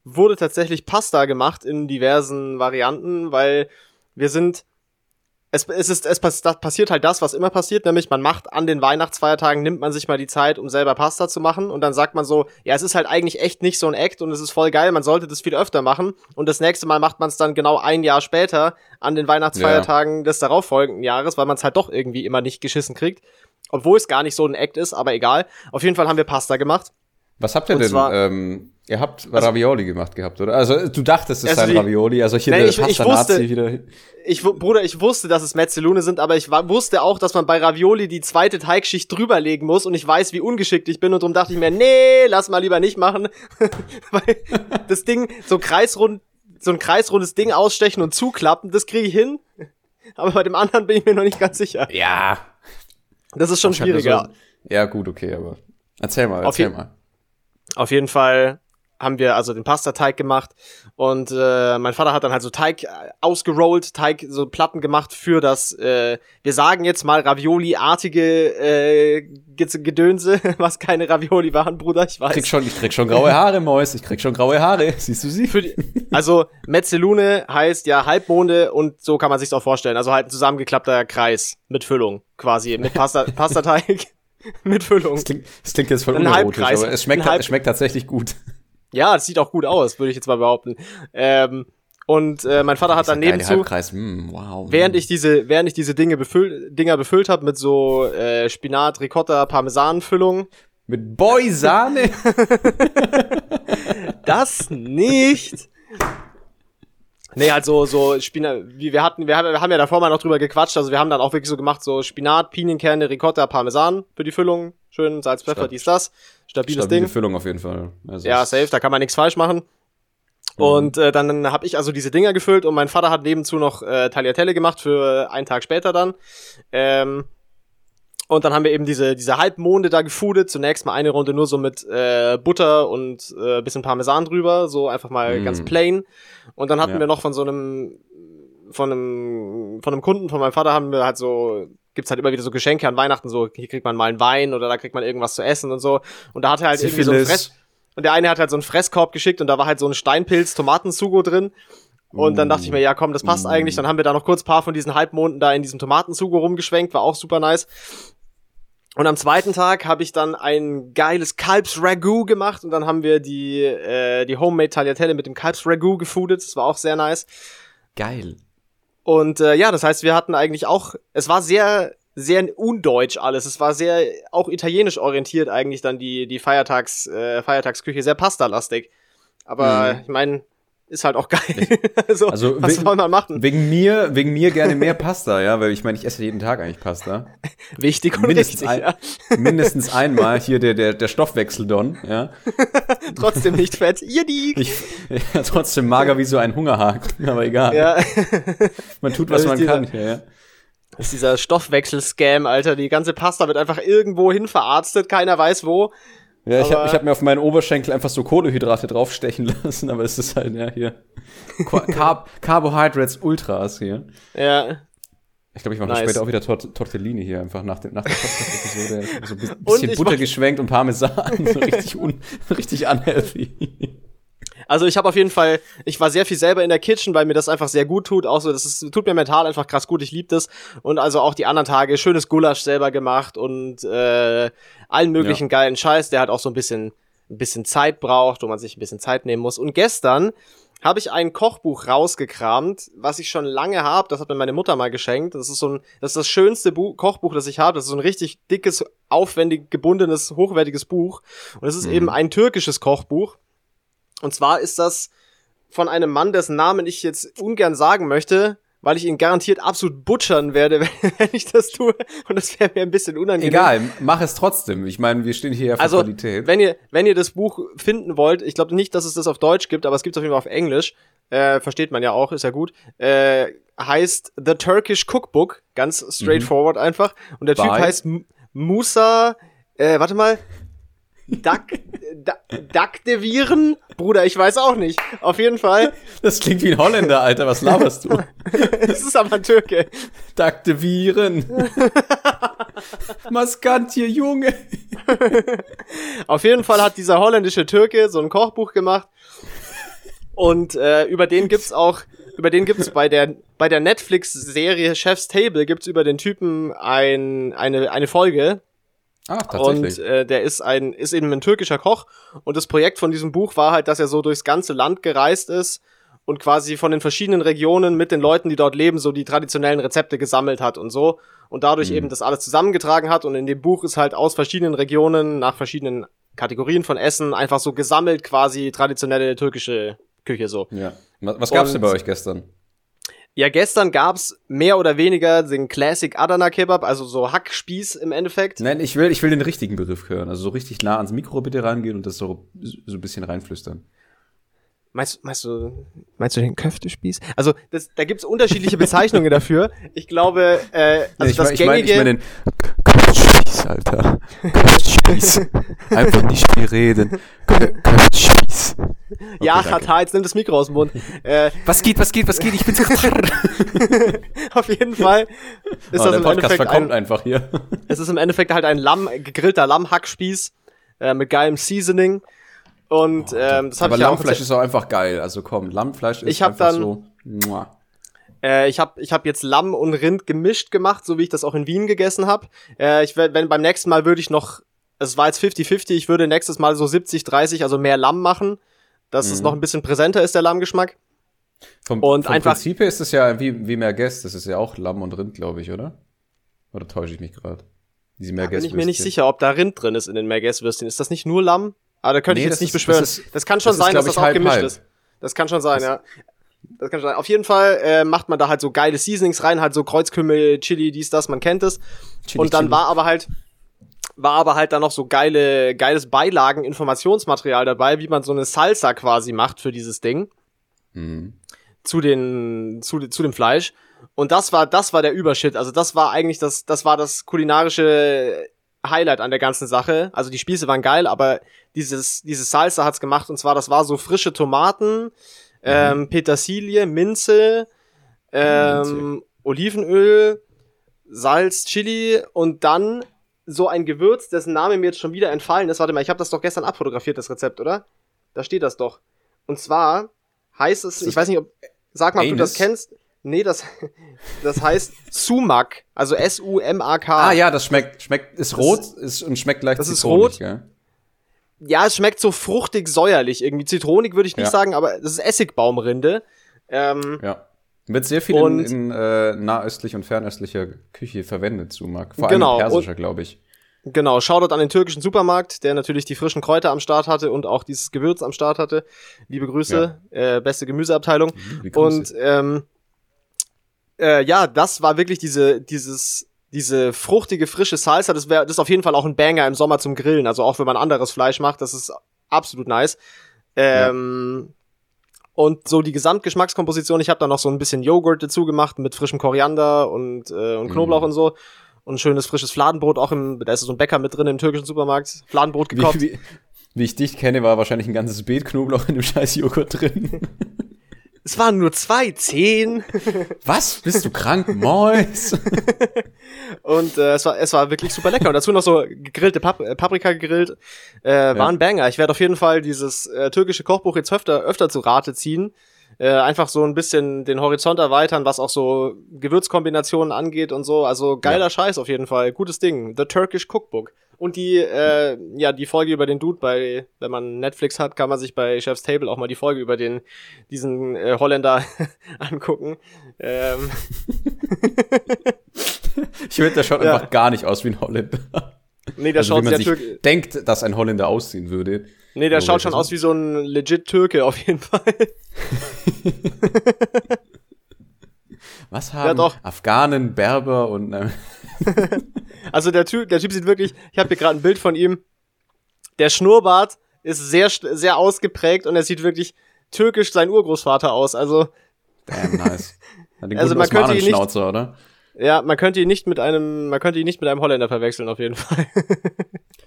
A: wurde tatsächlich Pasta gemacht in diversen Varianten, weil wir sind es, es, ist, es passiert halt das, was immer passiert, nämlich man macht an den Weihnachtsfeiertagen, nimmt man sich mal die Zeit, um selber Pasta zu machen und dann sagt man so, ja, es ist halt eigentlich echt nicht so ein Act und es ist voll geil, man sollte das viel öfter machen und das nächste Mal macht man es dann genau ein Jahr später an den Weihnachtsfeiertagen ja. des darauffolgenden Jahres, weil man es halt doch irgendwie immer nicht geschissen kriegt. Obwohl es gar nicht so ein Act ist, aber egal. Auf jeden Fall haben wir Pasta gemacht.
B: Was habt ihr
A: Und
B: denn?
A: zwar-
B: ähm, ihr habt Ravioli gemacht gehabt, oder? Also du dachtest, es
A: Also die-
B: Ravioli, also hier
A: Nee, ich- ich wusste-
B: wieder.
A: Ich, Bruder, ich wusste, dass es Metzelune sind, aber ich wusste auch, dass man bei Ravioli die zweite Teigschicht drüberlegen muss und ich weiß, wie ungeschickt ich bin und darum dachte ich mir, nee, lass mal lieber nicht machen. *laughs* Weil das Ding, so kreisrund, so ein kreisrundes Ding ausstechen und zuklappen, das kriege ich hin. Aber bei dem anderen bin ich mir noch nicht ganz sicher.
B: Ja.
A: Das ist schon schwieriger.
B: So, ja, gut, okay, aber erzähl mal, erzähl mal.
A: Auf jeden Fall haben wir also den Pastateig gemacht und äh, mein Vater hat dann halt so Teig äh, ausgerollt, Teig so Platten gemacht für das, äh, wir sagen jetzt mal Ravioli-artige äh, Ge- Gedönse, *laughs* was keine Ravioli waren, Bruder, ich
B: Ich krieg
A: weiß.
B: schon, ich krieg schon graue Haare, Mäus. Ich krieg schon graue Haare. Siehst du sie?
A: Für die, also Metzelune heißt ja Halbmonde und so kann man sich's auch vorstellen. Also halt ein zusammengeklappter Kreis mit Füllung quasi, mit Pasta, *laughs* Pastateig *laughs* mit Füllung.
B: Das klingt, das klingt jetzt voll
A: Ein
B: unerotisch, aber es schmeckt, es schmeckt tatsächlich gut. *laughs*
A: Ja, das sieht auch gut aus, würde ich jetzt mal behaupten. Ähm, und äh, mein Vater hat dann nebenzu,
B: Halbkreis. Mm, wow.
A: während ich diese, während ich diese Dinge befüllt, Dinger befüllt habe mit so äh, Spinat, Ricotta, Parmesanfüllung,
B: Mit Boy-Sahne? *laughs*
A: das nicht. Nee, halt so, so Spinat, wie wir hatten, wir haben, ja davor mal noch drüber gequatscht, also wir haben dann auch wirklich so gemacht, so Spinat, Pinienkerne, Ricotta, Parmesan für die Füllung, schön Salz, Pfeffer,
B: Stab-
A: dies, das, stabiles
B: Stabile
A: Ding.
B: Füllung auf jeden Fall. Also
A: Ja, safe, da kann man nichts falsch machen. Und äh, dann, dann habe ich also diese Dinger gefüllt und mein Vater hat nebenzu noch äh, Tagliatelle gemacht für einen Tag später dann. Ähm, und dann haben wir eben diese, diese Halbmonde da gefoodet. Zunächst mal eine Runde nur so mit äh, Butter und äh, bisschen Parmesan drüber, so einfach mal
B: Mm.
A: ganz plain. Und dann hatten
B: Ja.
A: wir noch von so einem von einem von einem Kunden von meinem Vater haben wir halt so gibt's halt immer wieder so Geschenke an Weihnachten so hier kriegt man mal einen Wein oder da kriegt man irgendwas zu essen und so und da hat er halt irgendwie so ein
B: Syphilis.
A: Fress und der eine hat halt so einen Fresskorb geschickt und da war halt so ein Steinpilz Tomatensugo drin und dann dachte ich mir, ja komm, das passt
B: Mm.
A: eigentlich. Dann haben wir da noch kurz ein paar von diesen Halbmonden da in diesem Tomatensugo rumgeschwenkt, war auch super nice. Und am zweiten Tag habe ich dann ein geiles Kalbsragout gemacht und dann haben wir die, äh, die Homemade Tagliatelle mit dem Kalbsragout gefoodet. Das war auch sehr nice.
B: Geil.
A: Und äh, ja, das heißt, wir hatten eigentlich auch, es war sehr, sehr undeutsch alles. Es war sehr auch italienisch orientiert eigentlich dann die, die Feiertags, äh, Feiertagsküche, sehr pastalastig. Aber
B: Mhm.
A: ich meine, ist halt auch geil. also, *laughs*
B: Also,
A: was
B: wegen-
A: soll man machen?
B: Wegen mir, wegen mir gerne mehr Pasta, ja, weil ich meine, ich esse jeden Tag eigentlich Pasta.
A: Wichtig und
B: mindestens
A: richtig,
B: ein-
A: ja.
B: Mindestens einmal hier der, der, der Stoffwechseldon, ja. *laughs*
A: Trotzdem nicht fett. Die.
B: Ich, ja, trotzdem mager wie so ein Hungerhaken, *laughs* aber egal.
A: Ja,
B: Man tut, was man
A: ist
B: kann. Ja.
A: das ist dieser Stoffwechsel-Scam, Alter. Die ganze Pasta wird einfach irgendwo hin verarztet, keiner weiß wo.
B: Ja, ich habe
A: Aber-
B: ich hab mir auf meinen Oberschenkel einfach so Kohlehydrate draufstechen *laughs* lassen, aber es ist halt, ja, hier. *laughs* Carb Carbohydrates Ultras hier.
A: Ja.
B: Ich glaube, ich mache
A: Nice.
B: später auch wieder Tort Tortellini hier einfach nach, dem, nach der Podcast-Episode. *laughs* So ein bisschen Butter
A: mach-
B: geschwenkt und Parmesan. So richtig, un, richtig unhealthy.
A: Also ich habe auf jeden Fall, ich war sehr viel selber in der Kitchen, weil mir das einfach sehr gut tut. Auch so, das ist, tut mir mental einfach krass gut. Ich liebe das. Und also auch die anderen Tage schönes Gulasch selber gemacht und äh, allen möglichen geilen Scheiß, der halt auch so ein bisschen, ein bisschen Zeit braucht, wo man sich ein bisschen Zeit nehmen muss. Und gestern habe ich ein Kochbuch rausgekramt, was ich schon lange habe. Das hat mir meine Mutter mal geschenkt. Das ist so ein, das ist das schönste Bu Kochbuch, das ich habe. Das ist so ein richtig dickes, aufwendig gebundenes, hochwertiges Buch. Und es ist
B: Mhm.
A: eben ein türkisches Kochbuch. Und zwar ist das von einem Mann, dessen Namen ich jetzt ungern sagen möchte, weil ich ihn garantiert absolut butchern werde, *laughs* wenn, ich das tue. Und das wäre mir ein bisschen unangenehm.
B: Egal, mach es trotzdem. Ich meine, wir stehen hier ja für
A: Also,
B: Qualität.
A: wenn ihr, wenn ihr das Buch finden wollt, ich glaube nicht, dass es das auf Deutsch gibt, aber es gibt es auf jeden Fall auf Englisch. Äh, versteht man ja auch, ist ja gut. Äh, heißt The Turkish Cookbook, ganz straightforward einfach. Und der Typ
B: By?
A: heißt M Musa, äh, warte mal. Dak, *laughs* da, Dakdeviren? Bruder, ich weiß auch nicht. Auf jeden Fall.
B: Das klingt wie ein Holländer, Alter. Was laberst du? *laughs*
A: Es ist aber ein Türke.
B: Daktivieren. Maskantje, Junge.
A: Auf jeden Fall hat dieser holländische Türke so ein Kochbuch gemacht. Und äh, über den gibt's auch, über den gibt's bei der bei der Netflix-Serie Chef's Table gibt's über den Typen ein, eine eine Folge.
B: Ach,
A: Und äh, der ist ein ist eben ein türkischer Koch. Und das Projekt von diesem Buch war halt, dass er so durchs ganze Land gereist ist und quasi von den verschiedenen Regionen mit den Leuten, die dort leben, so die traditionellen Rezepte gesammelt hat und so und dadurch
B: Mhm.
A: eben das alles zusammengetragen hat und in dem Buch ist halt aus verschiedenen Regionen nach verschiedenen Kategorien von Essen einfach so gesammelt quasi traditionelle türkische Küche so.
B: Ja. Was, gab's denn
A: Und-
B: bei euch gestern?
A: Ja, gestern gab's mehr oder weniger den Classic Adana Kebab, also so Hackspieß im Endeffekt.
B: Nein, ich will, ich will den richtigen Begriff hören. Also so richtig nah ans Mikro bitte rangehen und das so, so ein bisschen reinflüstern.
A: Meinst, meinst du, meinst du den Köftespieß? Also, das, da gibt's unterschiedliche Bezeichnungen dafür. Ich glaube, äh, also
B: ich
A: das
B: mein- ich meine
A: gängige,
B: ich mein den Köftspieß, Alter. Köftspieß. *laughs* Einfach nicht viel reden. Kö- Köftspieß.
A: ja,
B: Okay, danke.
A: Katar, jetzt nimm das Mikro aus dem Mund. äh,
B: Was geht, was geht, was geht? Ich bin's *laughs*
A: auf jeden Fall ist
B: oh,
A: das
B: der
A: im
B: Podcast
A: Endeffekt
B: verkommt
A: ein,
B: einfach hier.
A: es ist im Endeffekt halt ein Lamm, gegrillter Lammhackspieß äh, mit geilem Seasoning. Und ähm, das habe
B: Aber
A: ich ja auch
B: Lammfleisch ist auch einfach geil. Also komm, Lammfleisch ist
A: Ich hab
B: einfach
A: dann-
B: so. Muah.
A: Äh, ich habe ich hab jetzt Lamm und Rind gemischt gemacht, so wie ich das auch in Wien gegessen habe. Äh, ich wenn beim nächsten Mal würde ich noch, es war jetzt 50-50, ich würde nächstes Mal so 70-30, also mehr Lamm machen, dass es
B: Mhm.
A: noch ein bisschen präsenter ist, der Lammgeschmack.
B: Vom,
A: Und
B: vom
A: einfach-
B: Prinzip her ist es ja wie, wie mehr Gäste. Das ist ja auch Lamm und Rind, glaube ich, oder? Oder täusche ich mich gerade? Diese
A: Da bin ich mir nicht sicher, ob da Rind drin ist in den Merguez-Würstchen. Ist das nicht nur Lamm? Ah, da könnte
B: Nee,
A: ich jetzt
B: das
A: nicht
B: ist-
A: beschwören.
B: das
A: Das,
B: ist-
A: kann schon
B: das
A: sein, dass
B: ich,
A: das auch
B: halb,
A: gemischt
B: halb.
A: ist. Das kann schon sein,
B: Das-
A: ja. Das kann schon sein. Auf jeden Fall äh, macht man da halt so geile Seasonings rein, halt so Kreuzkümmel, Chili, dies, das, man kennt es.
B: Chili,
A: und dann
B: Chili.
A: war aber halt war aber halt dann noch so geile geiles Beilagen Informationsmaterial dabei, wie man so eine Salsa quasi macht für dieses Ding
B: Mhm.
A: zu den zu, zu dem Fleisch und das war das war der Übershit, also das war eigentlich das das war das kulinarische Highlight an der ganzen Sache. Also die Spieße waren geil, aber dieses diese Salsa hat's gemacht und zwar das war so frische Tomaten, ähm, Petersilie, Minze, ähm, Olivenöl, Salz, Chili und dann so ein Gewürz, dessen Name mir jetzt schon wieder entfallen ist. Warte mal, ich habe das doch gestern abfotografiert, das Rezept, oder? Da steht das doch. Und zwar heißt es, ich weiß nicht, ob, sag mal, ob du das
B: Anus?
A: kennst. Nee, das, *laughs* das heißt Sumak, also S-U-M-A-K.
B: Ah ja, das schmeckt, schmeckt, ist rot ist, und schmeckt leicht
A: Das ist rot.
B: Gell?
A: Ja, es schmeckt so fruchtig säuerlich, irgendwie zitronig würde ich nicht
B: Ja.
A: sagen, aber das ist Essigbaumrinde. Ähm,
B: Ja. Wird sehr viel in, in äh, nahöstlich und fernöstlicher Küche verwendet, Sumak. Vor
A: Genau,
B: allem persischer, glaube ich.
A: Genau, Shoutout an den türkischen Supermarkt, der natürlich die frischen Kräuter am Start hatte und auch dieses Gewürz am Start hatte. Liebe Grüße, äh, beste Gemüseabteilung.
B: Kommst
A: Und ähm, äh, ja, das war wirklich diese, dieses, diese fruchtige, frische Salsa. Das wäre, das ist auf jeden Fall auch ein Banger im Sommer zum Grillen. Also auch wenn man anderes Fleisch macht, das ist absolut nice. Ähm, Und so die Gesamtgeschmackskomposition, ich habe da noch so ein bisschen Joghurt dazu gemacht mit frischem Koriander und, äh, und Knoblauch
B: Mm.
A: und so. Und ein schönes frisches Fladenbrot, auch im, da ist so ein Bäcker mit drin im türkischen Supermarkt. Fladenbrot gekocht.
B: Wie, wie, wie ich dich kenne, war wahrscheinlich ein ganzes Beet Knoblauch in dem scheiß Joghurt drin. *laughs*
A: Es waren nur zwei, zehn.
B: Was? Bist du krank, Mois?
A: Und äh, es, war, es war wirklich super lecker. Und dazu noch so gegrillte Pap äh, Paprika gegrillt. Äh, war
B: Ja.
A: ein Banger. Ich werde auf jeden Fall dieses äh, türkische Kochbuch jetzt öfter, öfter zu Rate ziehen. Äh, einfach so ein bisschen den Horizont erweitern, was auch so Gewürzkombinationen angeht und so. Also geiler
B: Ja.
A: Scheiß auf jeden Fall. Gutes Ding. The Turkish Cookbook. Und die, äh, ja, die Folge über den Dude bei, wenn man Netflix hat, kann man sich bei Chef's Table auch mal die Folge über den, diesen äh, Holländer *laughs* angucken. Ähm, *laughs*
B: Ich finde, der schaut
A: Ja.
B: einfach gar nicht aus wie ein Holländer.
A: nee, der
B: Also wie
A: schaut
B: man
A: sehr
B: sich denkt, dass ein Holländer aussehen würde.
A: Nee, der schaut schon aus wie so ein legit Türke auf jeden Fall. *laughs*
B: Was haben
A: doch.
B: Afghanen, Berber und äh,
A: Also der Typ, der Typ sieht wirklich, ich habe hier gerade ein Bild von ihm. Der Schnurrbart ist sehr sehr ausgeprägt und er sieht wirklich türkisch sein Urgroßvater aus. Also
B: damn nice. Hat den *laughs*
A: Also man könnte ihn nicht-
B: oder?
A: ja, man könnte ihn nicht mit einem, man könnte ihn nicht mit einem Holländer verwechseln auf jeden Fall. *laughs*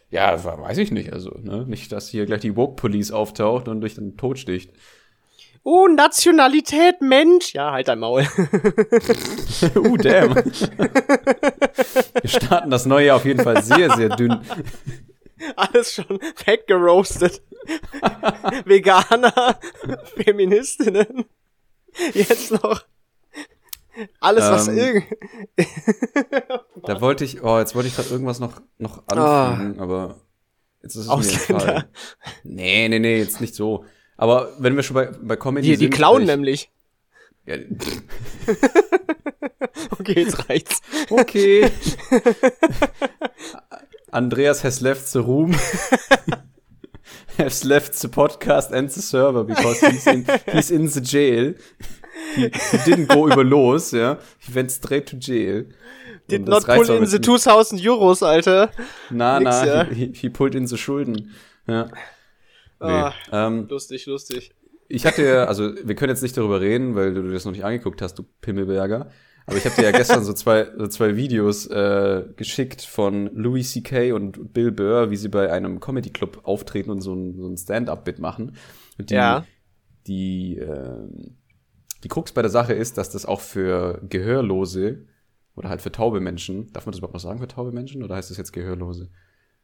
B: Ja, weiß ich nicht. Also, ne? Nicht, dass hier gleich die Woke Police auftaucht und durch den Tod sticht.
A: Oh, Nationalität, Mensch. Ja, halt dein Maul. *laughs*
B: uh, damn. Wir starten das neue Jahr auf jeden Fall sehr, sehr dünn. *laughs*
A: Alles schon weggeroastet. *laughs* Veganer, Feministinnen. Jetzt noch alles, was
B: Ähm,
A: irgend.
B: Da wollte ich, oh, jetzt wollte ich gerade irgendwas noch, noch anfügen, aber jetzt ist es mir
A: Ausländer.
B: entfallen. Nee, nee, nee, jetzt nicht so. Aber wenn wir schon bei, bei Comedy
A: Die, die
B: sind,
A: klauen
B: ich,
A: nämlich.
B: Ja, *laughs*
A: Okay, jetzt reicht's.
B: okay. *laughs* Andreas has left the room. *laughs* has left the podcast and the server because he's in, he's in the jail. He, he didn't go über los, ja. He went straight to jail.
A: Did not pull in the
B: dem-
A: 2000 Euros, Alter.
B: Na,
A: Nix,
B: na,
A: ja.
B: he, he pulled in the Schulden. Ja. Nee.
A: Ah.
B: Ähm,
A: Lustig, lustig.
B: ich hatte ja, also wir können jetzt nicht darüber reden, weil du das noch nicht angeguckt hast, du Pimmelberger. Aber ich habe dir ja gestern so zwei, so zwei Videos äh, geschickt von Louis C.K. und Bill Burr, wie sie bei einem Comedy-Club auftreten und so ein, so ein Stand-up-Bit machen. Und die,
A: Ja.
B: die, ähm, die Krux bei der Sache ist, dass das auch für Gehörlose oder halt für taube Menschen, darf man das überhaupt noch sagen für taube Menschen oder heißt das jetzt Gehörlose?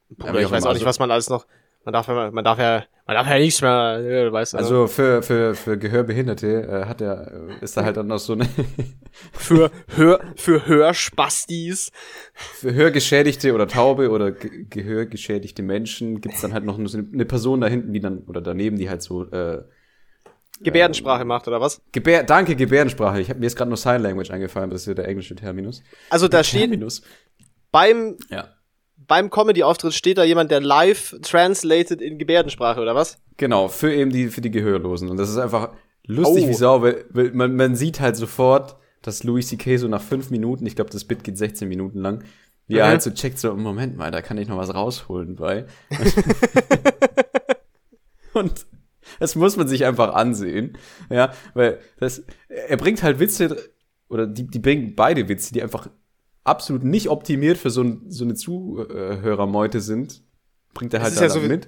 A: Bruder, ich weiß auch nicht, was man alles noch. Man darf ja, man darf ja, man darf ja nichts mehr, äh, weißt du.
B: Also für, für, für Gehörbehinderte äh, hat er, äh, ist da halt dann noch so eine *laughs*
A: für Hör, für Hörspastis.
B: für Hörgeschädigte oder taube oder ge gehörgeschädigte Menschen gibt's dann halt noch so eine, eine Person da hinten, die dann oder daneben, die halt so äh,
A: Gebärdensprache macht, oder was?
B: Gebär, danke Gebärdensprache. Ich hab, mir ist gerade nur Sign Language eingefallen, das ist ja der englische Terminus.
A: Also da steht,
B: Terminus.
A: beim,
B: Ja.
A: Beim Comedy-Auftritt steht da jemand, der live translated in Gebärdensprache, oder was?
B: Genau, für eben die, für die Gehörlosen. Und das ist einfach lustig
A: Oh.
B: wie Sau, weil, weil man, man sieht halt sofort, dass Louis C.K. so nach fünf Minuten, ich glaube, das Bit geht 16 Minuten lang, wie er
A: Mhm.
B: halt so checkt, so, Moment mal, da kann ich noch was rausholen bei. *laughs* Und das muss man sich einfach ansehen. Ja, weil das, er bringt halt Witze, oder die, die bringen beide Witze, die einfach absolut nicht optimiert für so, ein, so eine Zuhörermeute sind. Bringt er
A: Das
B: halt
A: ist
B: da
A: ja
B: dann
A: so-
B: mit.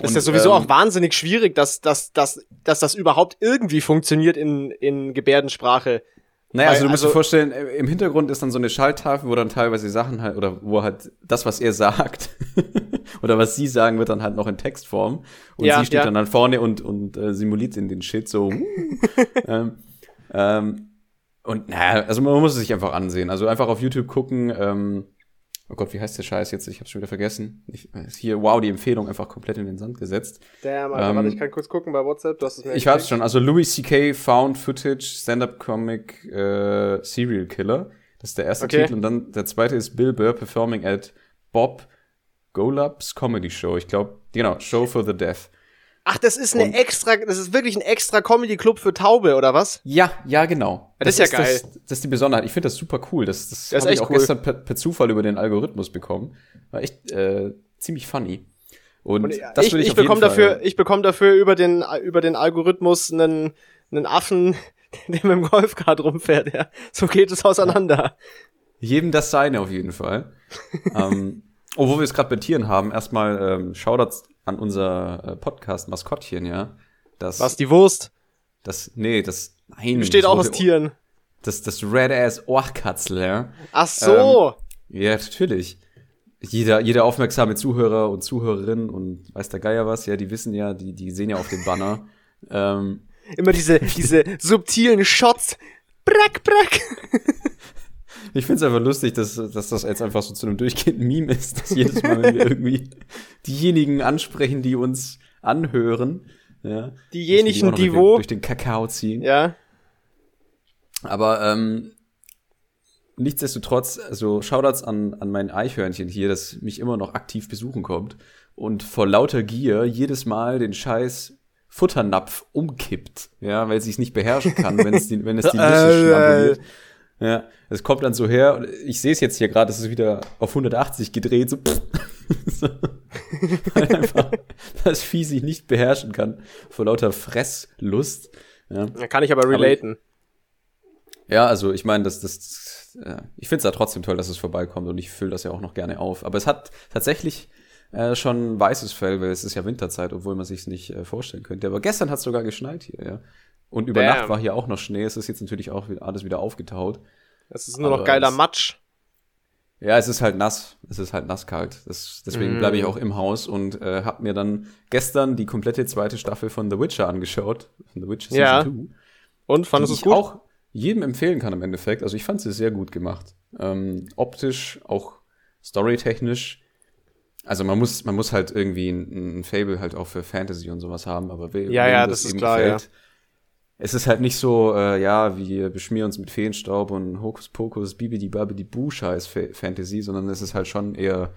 A: Das ist
B: Und,
A: ja sowieso
B: ähm,
A: auch wahnsinnig schwierig, dass, dass, dass, dass das überhaupt irgendwie funktioniert in, in Gebärdensprache.
B: Naja, also
A: Weil-
B: du musst
A: also-
B: dir vorstellen, äh, im Hintergrund ist dann so eine Schalttafel, wo dann teilweise Sachen halt, oder wo halt das, was er sagt, *laughs* oder was sie sagen, wird dann halt noch in Textform. Und
A: Ja,
B: sie steht
A: ja.
B: dann halt vorne und, und äh, simuliert in den Shit so. *laughs* ähm, ähm, und naja, also man muss es sich einfach ansehen. Also einfach auf YouTube gucken, ähm, oh Gott, wie heißt der Scheiß jetzt? Ich hab's schon wieder vergessen. Ich, hier, wow, die Empfehlung einfach komplett in den Sand gesetzt.
A: Damn,
B: Alter, warte, ich
A: kann kurz gucken bei WhatsApp, du hast es mir
B: Ich hab's schon. Also Louis C.K. Found Footage Stand-Up Comic äh, Serial Killer. Das ist der erste
A: Okay.
B: Titel. Und dann der zweite ist Bill Burr performing at Bob Golub's Comedy Show. Ich glaube, genau, Show for the Deaf.
A: Ach, das ist eine
B: Und-
A: extra, das ist wirklich ein extra Comedy-Club für Taube, oder was?
B: Ja, ja, genau.
A: Ja, das ist ja
B: Das, das ist die Besonderheit. Ich finde das super cool. Das, das,
A: Das
B: habe ich auch
A: cool.
B: gestern per, per Zufall über den Algorithmus bekommen. War echt äh, ziemlich funny. Und,
A: Und
B: das
A: ich,
B: will ich,
A: ich
B: auf jeden
A: bekomme
B: Fall-
A: dafür, ich bekomme dafür über den, über den Algorithmus einen, einen Affen, *laughs* der mit dem Golfkart rumfährt, ja. So geht es auseinander.
B: Jedem das seine auf jeden Fall. *laughs* ähm, oh, wo wir es gerade bei Tieren haben, erstmal ähm, Shoutouts an unser äh, Podcast-Maskottchen, ja. Das,
A: Was, die Wurst?
B: das, nee, das, nein.
A: Besteht
B: das
A: auch aus Tieren.
B: Das, das Red-Ass Ohrkatzel, ja.
A: Ach so.
B: Ja, natürlich. Jeder, jeder aufmerksame Zuhörer und Zuhörerin und weiß der Geier was, ja, die wissen ja, die, die sehen ja auf dem Banner. ähm, *laughs*
A: Immer diese, diese subtilen Shots. Brack, brack.
B: Ich finde es einfach lustig, dass, dass das jetzt einfach so zu einem durchgehenden Meme ist, dass jedes Mal, wenn wir irgendwie diejenigen ansprechen, die uns anhören, ja,
A: Diejenigen, die wo.
B: durch den, durch den Kakao ziehen.
A: Ja.
B: Aber ähm, nichtsdestotrotz, also Shoutouts an, an mein Eichhörnchen hier, das mich immer noch aktiv besuchen kommt und vor lauter Gier jedes Mal den scheiß Futternapf umkippt, ja, weil sie es nicht beherrschen kann, wenn es die, wenn es die Nüsse *laughs* schnabuliert. Ja, es kommt dann so her, und ich sehe es jetzt hier gerade, es ist wieder auf 180 gedreht, so, *laughs* so. weil einfach das Vieh sich nicht beherrschen kann vor lauter Fresslust. Ja.
A: Da kann ich aber relaten.
B: Ja, also ich meine, das, das, äh, ich finde es ja trotzdem toll, dass es vorbeikommt und ich fülle das ja auch noch gerne auf. Aber es hat tatsächlich äh, schon weißes Fell, weil es ist ja Winterzeit, obwohl man sich nicht äh, vorstellen könnte. Aber gestern hat es sogar geschneit hier, ja. Und über
A: Damn.
B: Nacht war hier auch noch Schnee. Es ist jetzt natürlich auch alles wieder aufgetaut.
A: Das ist nur noch geiler
B: es-
A: Matsch.
B: Ja, es ist halt nass. Es ist halt nasskalt. Das, deswegen
A: Mm.
B: bleibe ich auch im Haus und äh, habe mir dann gestern die komplette zweite Staffel von The Witcher angeschaut. Von The Witcher Season
A: Ja.
B: 2.
A: Und, fandest du es
B: ich
A: gut?
B: auch jedem empfehlen kann im Endeffekt. Also ich fand sie sehr gut gemacht. Ähm, optisch, auch storytechnisch. Also man muss, man muss halt irgendwie ein, ein Fable halt auch für Fantasy und sowas haben, aber we
A: Ja, ja, das ist klar, ja.
B: Es ist halt nicht so, äh, ja, wir beschmieren uns mit Feenstaub und Hokuspokus, Bibidi Babidi Boo Scheiß Fa- Fantasy, sondern es ist halt schon eher,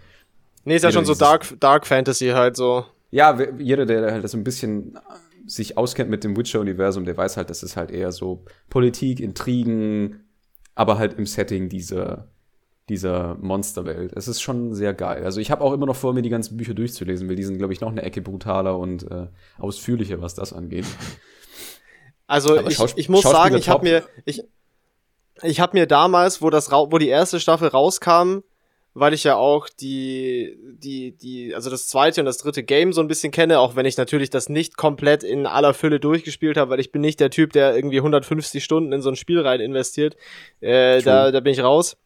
A: Nee, ist ja schon so Dark, Dark Fantasy halt so.
B: ja, jeder, der halt so ein bisschen sich auskennt mit dem Witcher-Universum, der weiß halt, das ist halt eher so Politik, Intrigen, aber halt im Setting dieser, dieser Monsterwelt. Es ist schon sehr geil. Also ich habe auch immer noch vor, mir die ganzen Bücher durchzulesen, weil die sind, glaube ich, noch eine Ecke brutaler und äh, ausführlicher, was das angeht. *laughs*
A: Also ich, ich muss sagen, ich habe mir ich ich habe mir damals, wo das wo die erste Staffel rauskam, weil ich ja auch die die die also das zweite und das dritte Game so ein bisschen kenne, auch wenn ich natürlich das nicht komplett in aller Fülle durchgespielt habe, weil ich bin nicht der Typ, der irgendwie 150 Stunden in so ein Spiel rein investiert. Äh, da da bin ich raus.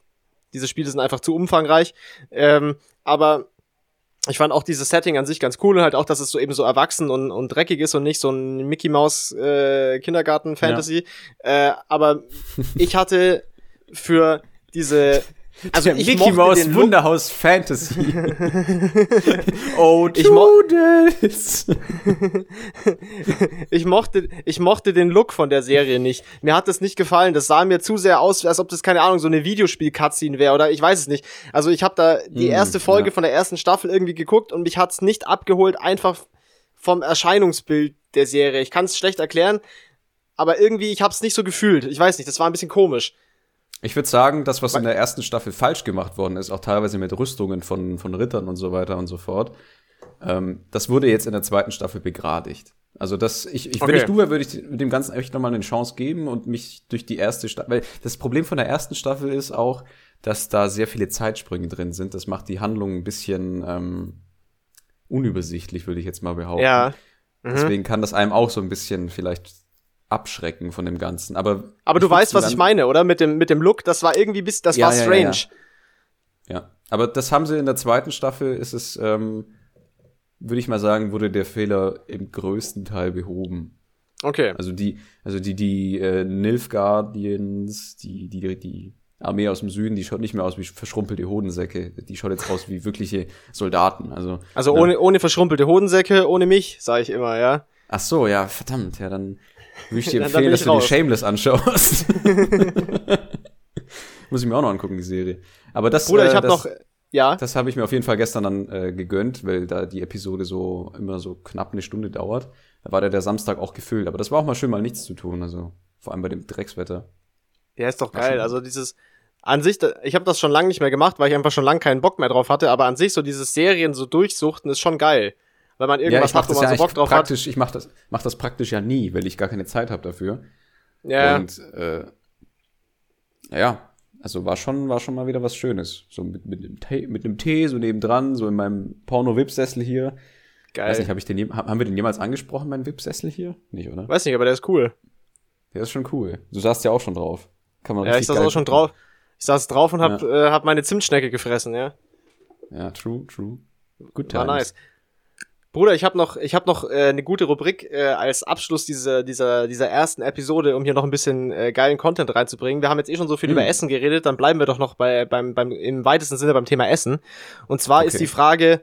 A: Diese Spiele sind einfach zu umfangreich. Ähm, aber ich fand auch dieses Setting an sich ganz cool und halt auch, dass es so eben so erwachsen und, und dreckig ist und nicht so ein Mickey Maus äh, Kindergarten Fantasy. Äh, aber ich hatte für diese also
B: Der
A: ich
B: Mickey
A: mochte
B: Mouse
A: den Look,
B: Wunderhaus Fantasy. *laughs* oh,
A: Ich mo- *laughs* ich mochte ich mochte den Look von der Serie nicht. Mir hat das nicht gefallen. Das sah mir zu sehr aus, als ob das keine Ahnung so eine Videospiel Cutscene wäre oder ich weiß es nicht. Also ich habe da die
B: Mm,
A: erste Folge
B: ja.
A: von der ersten Staffel irgendwie geguckt und mich hat's nicht abgeholt einfach vom Erscheinungsbild der Serie. Ich kann es schlecht erklären, aber irgendwie ich habe es nicht so gefühlt. Ich weiß nicht, das war ein bisschen komisch.
B: Ich würde sagen, das, was in der ersten Staffel falsch gemacht worden ist, auch teilweise mit Rüstungen von, von Rittern und so weiter und so fort, ähm, das wurde jetzt in der zweiten Staffel begradigt. Also das, ich, ich wenn
A: Okay.
B: ich du wäre, würde ich dem Ganzen echt nochmal eine Chance geben und mich durch die erste Staffel, weil das Problem von der ersten Staffel ist auch, dass da sehr viele Zeitsprünge drin sind. Das macht die Handlung ein bisschen ähm, unübersichtlich, würde ich jetzt mal behaupten.
A: Ja. Mhm.
B: Deswegen kann das einem auch so ein bisschen vielleicht abschrecken von dem Ganzen. Aber,
A: Aber du weißt, was ich meine, oder? Mit dem mit dem Look, das war irgendwie bis das
B: Ja,
A: war
B: ja, ja,
A: strange.
B: ja. Ja, aber das haben sie in der zweiten Staffel, ist es, ähm, würde ich mal sagen, wurde der Fehler im größten Teil behoben.
A: Okay.
B: Also die, also die, die äh, Nilfgaardians, die, die, die Armee aus dem Süden, die schaut nicht mehr aus wie verschrumpelte Hodensäcke. Die schaut jetzt aus wie wirkliche Soldaten. Also,
A: Also
B: ne?
A: ohne ohne verschrumpelte Hodensäcke, ohne mich, sage ich immer, ja.
B: Ach so, ja, verdammt, ja, dann würde ich dir *laughs* empfehlen, dass du dir
A: raus.
B: Shameless anschaust. *laughs* Muss ich mir auch noch angucken, die Serie. Aber das,
A: Bruder,
B: äh,
A: ich habe
B: das,
A: noch ja,
B: Das habe ich mir auf jeden Fall gestern dann äh, gegönnt, weil da die Episode so immer so knapp eine Stunde dauert. Da war der, der Samstag auch gefüllt. Aber das war auch mal schön, mal nichts zu tun. Also vor allem bei dem Dreckswetter.
A: Ja, ist doch
B: War
A: geil.
B: schon-
A: Also dieses an sich, da- ich habe das schon lange nicht mehr gemacht, weil ich einfach schon lange keinen Bock mehr drauf hatte, aber an sich so dieses Serien so durchsuchten ist schon geil. Weil man irgendwas
B: mach
A: hat, wo man so
B: eigentlich
A: Bock drauf hat.
B: praktisch, Ich mache das, mach das praktisch ja nie, weil ich gar keine Zeit habe dafür.
A: Ja,
B: Und äh, ja, also war schon, war schon mal wieder was Schönes. So mit, mit, einem Tee, mit einem Tee, so nebendran, so in meinem Porno-Wip-Sessel hier.
A: geil.
B: Weiß nicht, hab ich den, haben wir den jemals angesprochen, meinen Wip-Sessel hier? Nicht, oder?
A: Weiß nicht, aber der ist cool.
B: Der ist schon cool. Du saßt ja auch schon drauf. Kann man
A: Ja, ich saß auch schon drauf. Ich saß drauf und hab, äh, hab meine Zimtschnecke gefressen, ja.
B: Ja, true, true. Good
A: War
B: times.
A: nice. Bruder, ich habe noch, ich hab noch äh, eine gute Rubrik äh, als Abschluss dieser, dieser, dieser ersten Episode, um hier noch ein bisschen äh, geilen Content reinzubringen. Wir haben jetzt eh schon so viel
B: Hm.
A: über Essen geredet, dann bleiben wir doch noch bei, beim, beim, im weitesten Sinne beim Thema Essen. Und zwar ist
B: Okay.
A: die Frage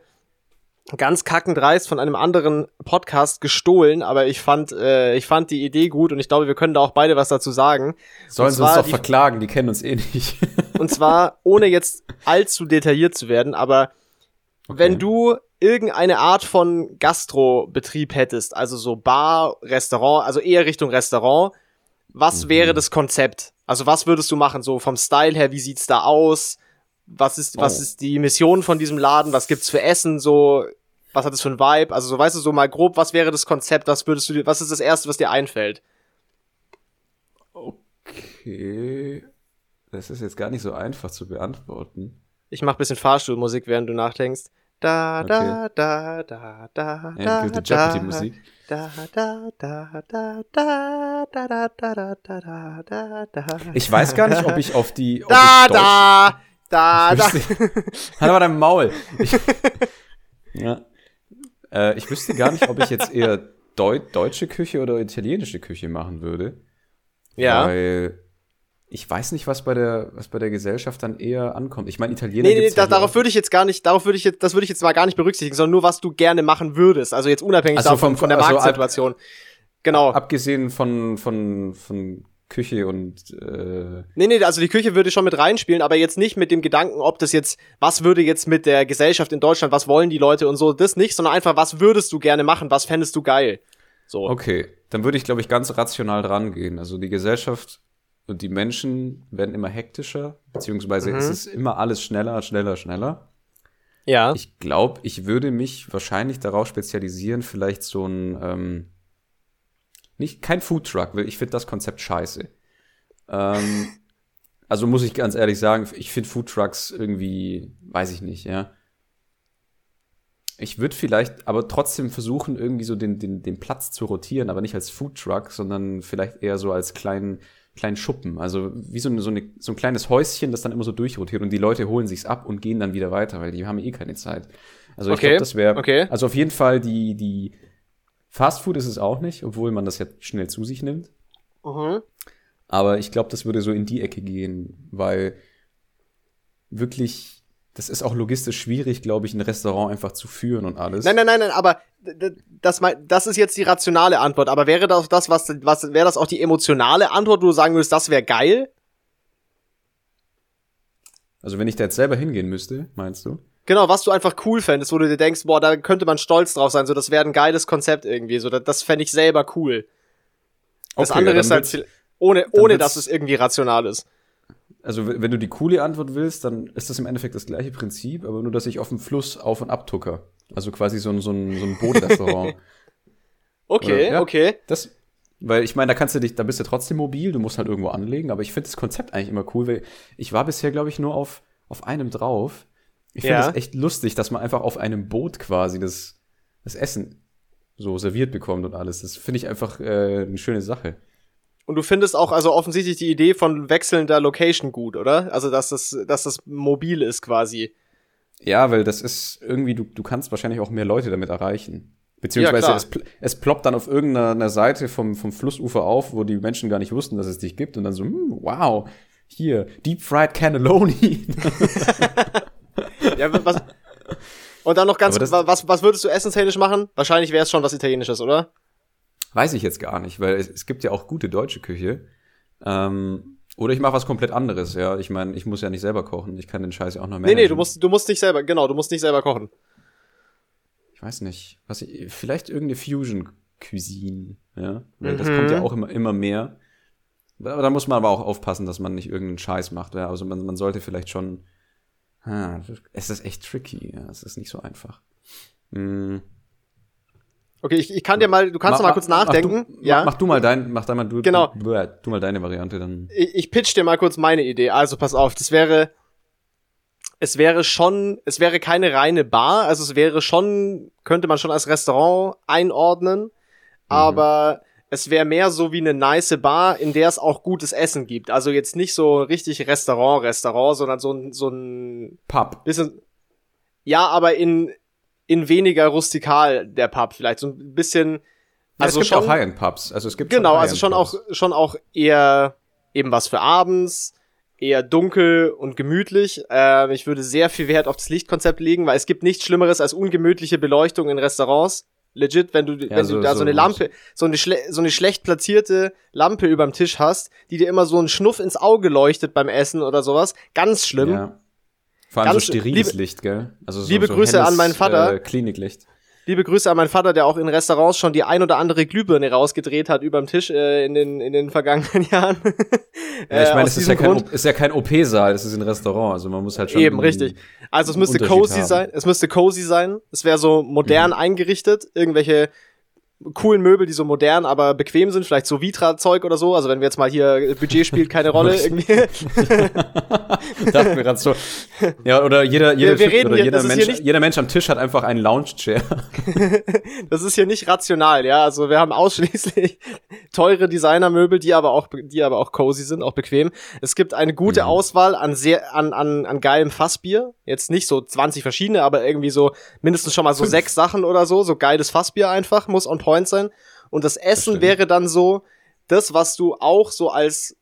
A: ganz kackendreist von einem anderen Podcast gestohlen, aber ich fand, äh, ich fand die Idee gut und ich glaube, wir können da auch beide was dazu sagen.
B: Sollen sie uns doch
A: die-
B: verklagen, die kennen uns eh nicht.
A: Und zwar, ohne jetzt allzu detailliert zu werden, aber wenn du irgendeine Art von Gastrobetrieb hättest, also so Bar, Restaurant, also eher Richtung Restaurant, was
B: Mhm.
A: wäre das Konzept? Also was würdest du machen? So vom Style her, wie sieht's da aus? Was ist, was
B: Oh.
A: ist die Mission von diesem Laden? Was gibt's für Essen? So, was hat es für ein Vibe? Also so, weißt du, so mal grob, was wäre das Konzept? Was würdest du dir, was ist das erste, was dir einfällt?
B: Okay. Das ist jetzt gar nicht so einfach zu beantworten.
A: Ich mach bisschen Fahrstuhlmusik, während du nachdenkst. Da, da, da, da, da, da,
B: Endgültige
A: da,
B: Jeopardy-Musik.
A: Da, da, da, da, da, da, da, da, da, da, da, da.
B: Ich weiß gar nicht, ob ich auf die. Ob
A: Da, da, da, da.
B: Halt aber dein Maul. Ich, ja. Äh, ich wüsste gar nicht, ob ich jetzt eher Deu deutsche Küche oder italienische Küche machen würde.
A: Ja,
B: Weil ich weiß nicht, was bei der, was bei der Gesellschaft dann eher ankommt. Ich meine, Italiener.
A: Nee, nee, nee da, darauf würde ich jetzt gar nicht, darauf würde ich jetzt, das würde ich jetzt mal gar nicht berücksichtigen, sondern nur, was du gerne machen würdest. Also jetzt unabhängig also davon, von, von der also Marktsituation. Ab, genau.
B: Abgesehen von, von, von Küche und äh
A: Nee, nee, also die Küche würde schon mit reinspielen, aber jetzt nicht mit dem Gedanken, ob das jetzt, was würde jetzt mit der Gesellschaft in Deutschland, was wollen die Leute und so, das nicht, sondern einfach, was würdest du gerne machen, was fändest du geil? So.
B: Okay, dann würde ich, glaube ich, ganz rational dran gehen. Also die Gesellschaft und die Menschen werden immer hektischer, beziehungsweise mhm. es ist immer alles schneller, schneller, schneller.
A: Ja.
B: Ich glaube, ich würde mich wahrscheinlich darauf spezialisieren, vielleicht so ein ähm, nicht, kein Foodtruck, weil ich finde das Konzept scheiße. Ähm, *laughs* also muss ich ganz ehrlich sagen, ich finde Foodtrucks irgendwie, weiß ich nicht, ja. Ich würde vielleicht aber trotzdem versuchen, irgendwie so den, den, den Platz zu rotieren, aber nicht als Foodtruck, sondern vielleicht eher so als kleinen, kleinen Schuppen. Also wie so, eine, so, eine, so ein kleines Häuschen, das dann immer so durchrotiert und die Leute holen sich's ab und gehen dann wieder weiter, weil die haben eh keine Zeit. Also ich okay. glaube, das wäre,
A: okay.
B: also auf jeden Fall die, die, Fast Food ist es auch nicht, obwohl man das ja schnell zu sich nimmt.
A: Mhm.
B: Aber ich glaube, das würde so in die Ecke gehen, weil wirklich, das ist auch logistisch schwierig, glaube ich, ein Restaurant einfach zu führen und alles.
A: Nein, nein, nein, nein, aber das, das ist jetzt die rationale Antwort. Aber wäre das das, was, was wäre das auch die emotionale Antwort, wo du sagen würdest, das wäre geil?
B: Also wenn ich da jetzt selber hingehen müsste, meinst du?
A: Genau, was du einfach cool fändest, wo du dir denkst, boah, da könnte man stolz drauf sein, so das wäre ein geiles Konzept irgendwie, so das, das fände ich selber cool. Das okay, andere ist halt ohne ohne dass es irgendwie rational ist.
B: Also wenn du die coole Antwort willst, dann ist das im Endeffekt das gleiche Prinzip, aber nur dass ich auf dem Fluss auf und ab tucker. Also quasi so ein so ein so ein Bootrestaurant. *laughs*
A: okay, Oder, ja, okay.
B: Das weil ich meine, da kannst du dich, da bist du trotzdem mobil, du musst halt irgendwo anlegen, aber ich finde das Konzept eigentlich immer cool, weil ich war bisher, glaube ich, nur auf, auf einem drauf ich finde es ja. echt lustig, dass man einfach auf einem Boot quasi das, das Essen so serviert bekommt und alles. Das finde ich einfach äh, eine schöne Sache.
A: Und du findest auch also offensichtlich die Idee von wechselnder Location gut, oder? Also dass das, dass das mobil ist quasi.
B: Ja, weil das ist irgendwie, du, du kannst wahrscheinlich auch mehr Leute damit erreichen. Beziehungsweise ja, es, es ploppt dann auf irgendeiner Seite vom, vom Flussufer auf, wo die Menschen gar nicht wussten, dass es dich gibt und dann so, hm, wow, hier, Deep Fried Cannelloni. *laughs*
A: Ja, was, und dann noch ganz, was, was würdest du essenstechnisch machen? Wahrscheinlich wäre es schon was Italienisches, oder?
B: Weiß ich jetzt gar nicht, weil es, es gibt ja auch gute deutsche Küche. Ähm, oder ich mache was komplett anderes, ja. Ich meine, ich muss ja nicht selber kochen. Ich kann den Scheiß ja auch noch mehr.
A: Nee, nee, du musst, du musst nicht selber, genau, du musst nicht selber kochen.
B: Ich weiß nicht. Was ich, vielleicht irgendeine Fusion-Cuisine, ja. Weil mhm. das kommt ja auch immer, immer mehr. Da muss man aber auch aufpassen, dass man nicht irgendeinen Scheiß macht. Ja? Also man, man sollte vielleicht schon Ah, es ist echt tricky. Ja. Es ist nicht so einfach. Hm.
A: Okay, ich, ich kann dir mal, du kannst mach, mal kurz nachdenken.
B: Mach
A: du, ja.
B: Mach, du mal dein, mach da mal du,
A: genau.
B: du, du mal deine Variante dann.
A: Ich, ich pitch dir mal kurz meine Idee. Also pass auf, das wäre, es wäre schon, es wäre keine reine Bar, also es wäre schon, könnte man schon als Restaurant einordnen, mhm. aber es wäre mehr so wie eine nice Bar, in der es auch gutes Essen gibt. Also jetzt nicht so richtig Restaurant, Restaurant, sondern so ein, so ein
B: Pub.
A: Bisschen, ja, aber in, in weniger rustikal der Pub vielleicht. So ein bisschen.
B: Ja, also es gibt schon, auch High-End-Pubs. Also es gibt
A: genau, also schon auch, schon auch eher eben was für abends, eher dunkel und gemütlich. Äh, ich würde sehr viel Wert auf das Lichtkonzept legen, weil es gibt nichts Schlimmeres als ungemütliche Beleuchtung in Restaurants. Legit, wenn du, ja, wenn so, du da so, so eine Lampe, so eine, so eine schlecht platzierte Lampe überm Tisch hast, die dir immer so einen Schnuff ins Auge leuchtet beim Essen oder sowas. Ganz schlimm. Ja.
B: Vor allem Ganz, so steriles liebe, Licht, gell?
A: Also so, liebe Grüße helles, an meinen Vater.
B: Äh, Kliniklicht.
A: Liebe Grüße an meinen Vater, der auch in Restaurants schon die ein oder andere Glühbirne rausgedreht hat überm Tisch äh, in, den, in den vergangenen *laughs* Jahren.
B: ja, ich meine, äh, es ist ja, kein, ist ja kein OP-Saal, es ist ein Restaurant, also man muss halt schon.
A: Eben, richtig. Also es müsste cozy haben. sein, es müsste cozy sein, es wäre so modern mhm. eingerichtet, irgendwelche coolen Möbel, die so modern, aber bequem sind, vielleicht so Vitra-Zeug oder so. Also wenn wir jetzt mal hier, Budget spielt keine *laughs* Rolle irgendwie. *laughs*
B: Dachten wir gerade so. Ja, oder jeder, jeder, wir, wir typ, oder hier, jeder, Mensch, jeder Mensch am Tisch hat einfach einen Lounge-Chair. *laughs*
A: das ist hier nicht rational, ja. Also wir haben ausschließlich teure Designermöbel, die aber auch, die aber auch cozy sind, auch bequem. Es gibt eine gute mhm. Auswahl an sehr, an, an, an geilem Fassbier. Jetzt nicht so 20 verschiedene, aber irgendwie so mindestens schon mal so Fünf. sechs Sachen oder so. So geiles Fassbier einfach, muss on point sein. Und das Essen das wäre dann so, das, was du auch so als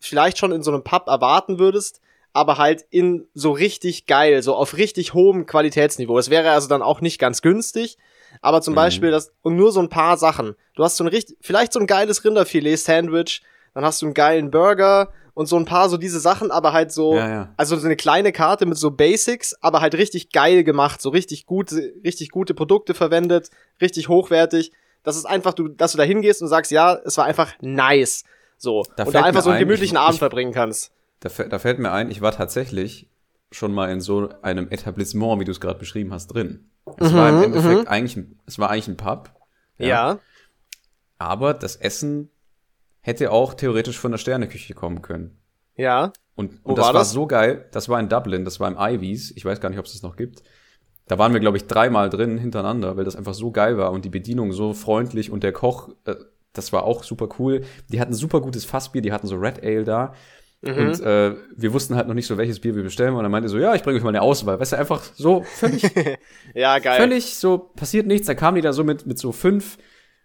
A: vielleicht schon in so einem Pub erwarten würdest, aber halt in so richtig geil, so auf richtig hohem Qualitätsniveau. Es wäre also dann auch nicht ganz günstig, aber zum
B: Mhm.
A: Beispiel das, und nur so ein paar Sachen. Du hast so ein richtig, vielleicht so ein geiles Rinderfilet-Sandwich, dann hast du einen geilen Burger und so ein paar so diese Sachen, aber halt so,
B: Ja, ja.
A: also so eine kleine Karte mit so Basics, aber halt richtig geil gemacht, so richtig gute, richtig gute Produkte verwendet, richtig hochwertig. Das ist einfach, du, dass du da hingehst und sagst, ja, es war einfach nice. So.
B: Da
A: und da einfach so einen
B: ein,
A: gemütlichen
B: ich-
A: Abend
B: ich-
A: verbringen kannst.
B: Da, da fällt mir ein, ich war tatsächlich schon mal in so einem Etablissement, wie du es gerade beschrieben hast, drin. Es war im Endeffekt eigentlich, ein- es war eigentlich ein Pub.
A: Mhm, Ja.
B: Aber das Essen hätte auch theoretisch von der Sterneküche kommen können.
A: Ja.
B: Und, und das
A: war
B: war,
A: das?
B: so geil. Das war in Dublin, das war im Ivies. Ich weiß gar nicht, ob es das noch gibt. Da waren wir, glaube ich, dreimal drin hintereinander, weil das einfach so geil war und die Bedienung so freundlich und der Koch, äh, das war auch super cool. Die hatten super gutes Fassbier, die hatten so Red Ale da.
A: Mhm.
B: Und äh, wir wussten halt noch nicht so, welches Bier wir bestellen. Und dann meinte er so, ja, ich bringe euch mal eine Auswahl. Weißt du, einfach so völlig *laughs*
A: Ja, geil.
B: völlig so passiert nichts. Da kamen die da so mit, mit so fünf,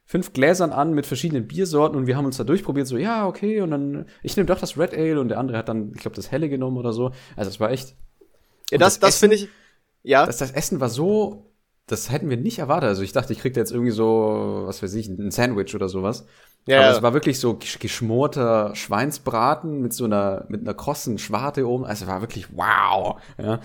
B: fünf Gläsern an mit verschiedenen Biersorten und wir haben uns da durchprobiert, so, ja, okay, und dann, ich nehme doch das Red Ale und der andere hat dann, ich glaube, das Helle genommen oder so. Also es war echt,
A: ja, das,
B: das
A: das finde ich. Ja.
B: das, das Essen war so, das hätten wir nicht erwartet. Also ich dachte, ich krieg da jetzt irgendwie so, was weiß ich, ein Sandwich oder sowas.
A: Ja,
B: Aber
A: ja.
B: es war wirklich so gesch- geschmorter Schweinsbraten mit so einer, mit einer krossen Schwarte oben. Also es war wirklich wow. Ja.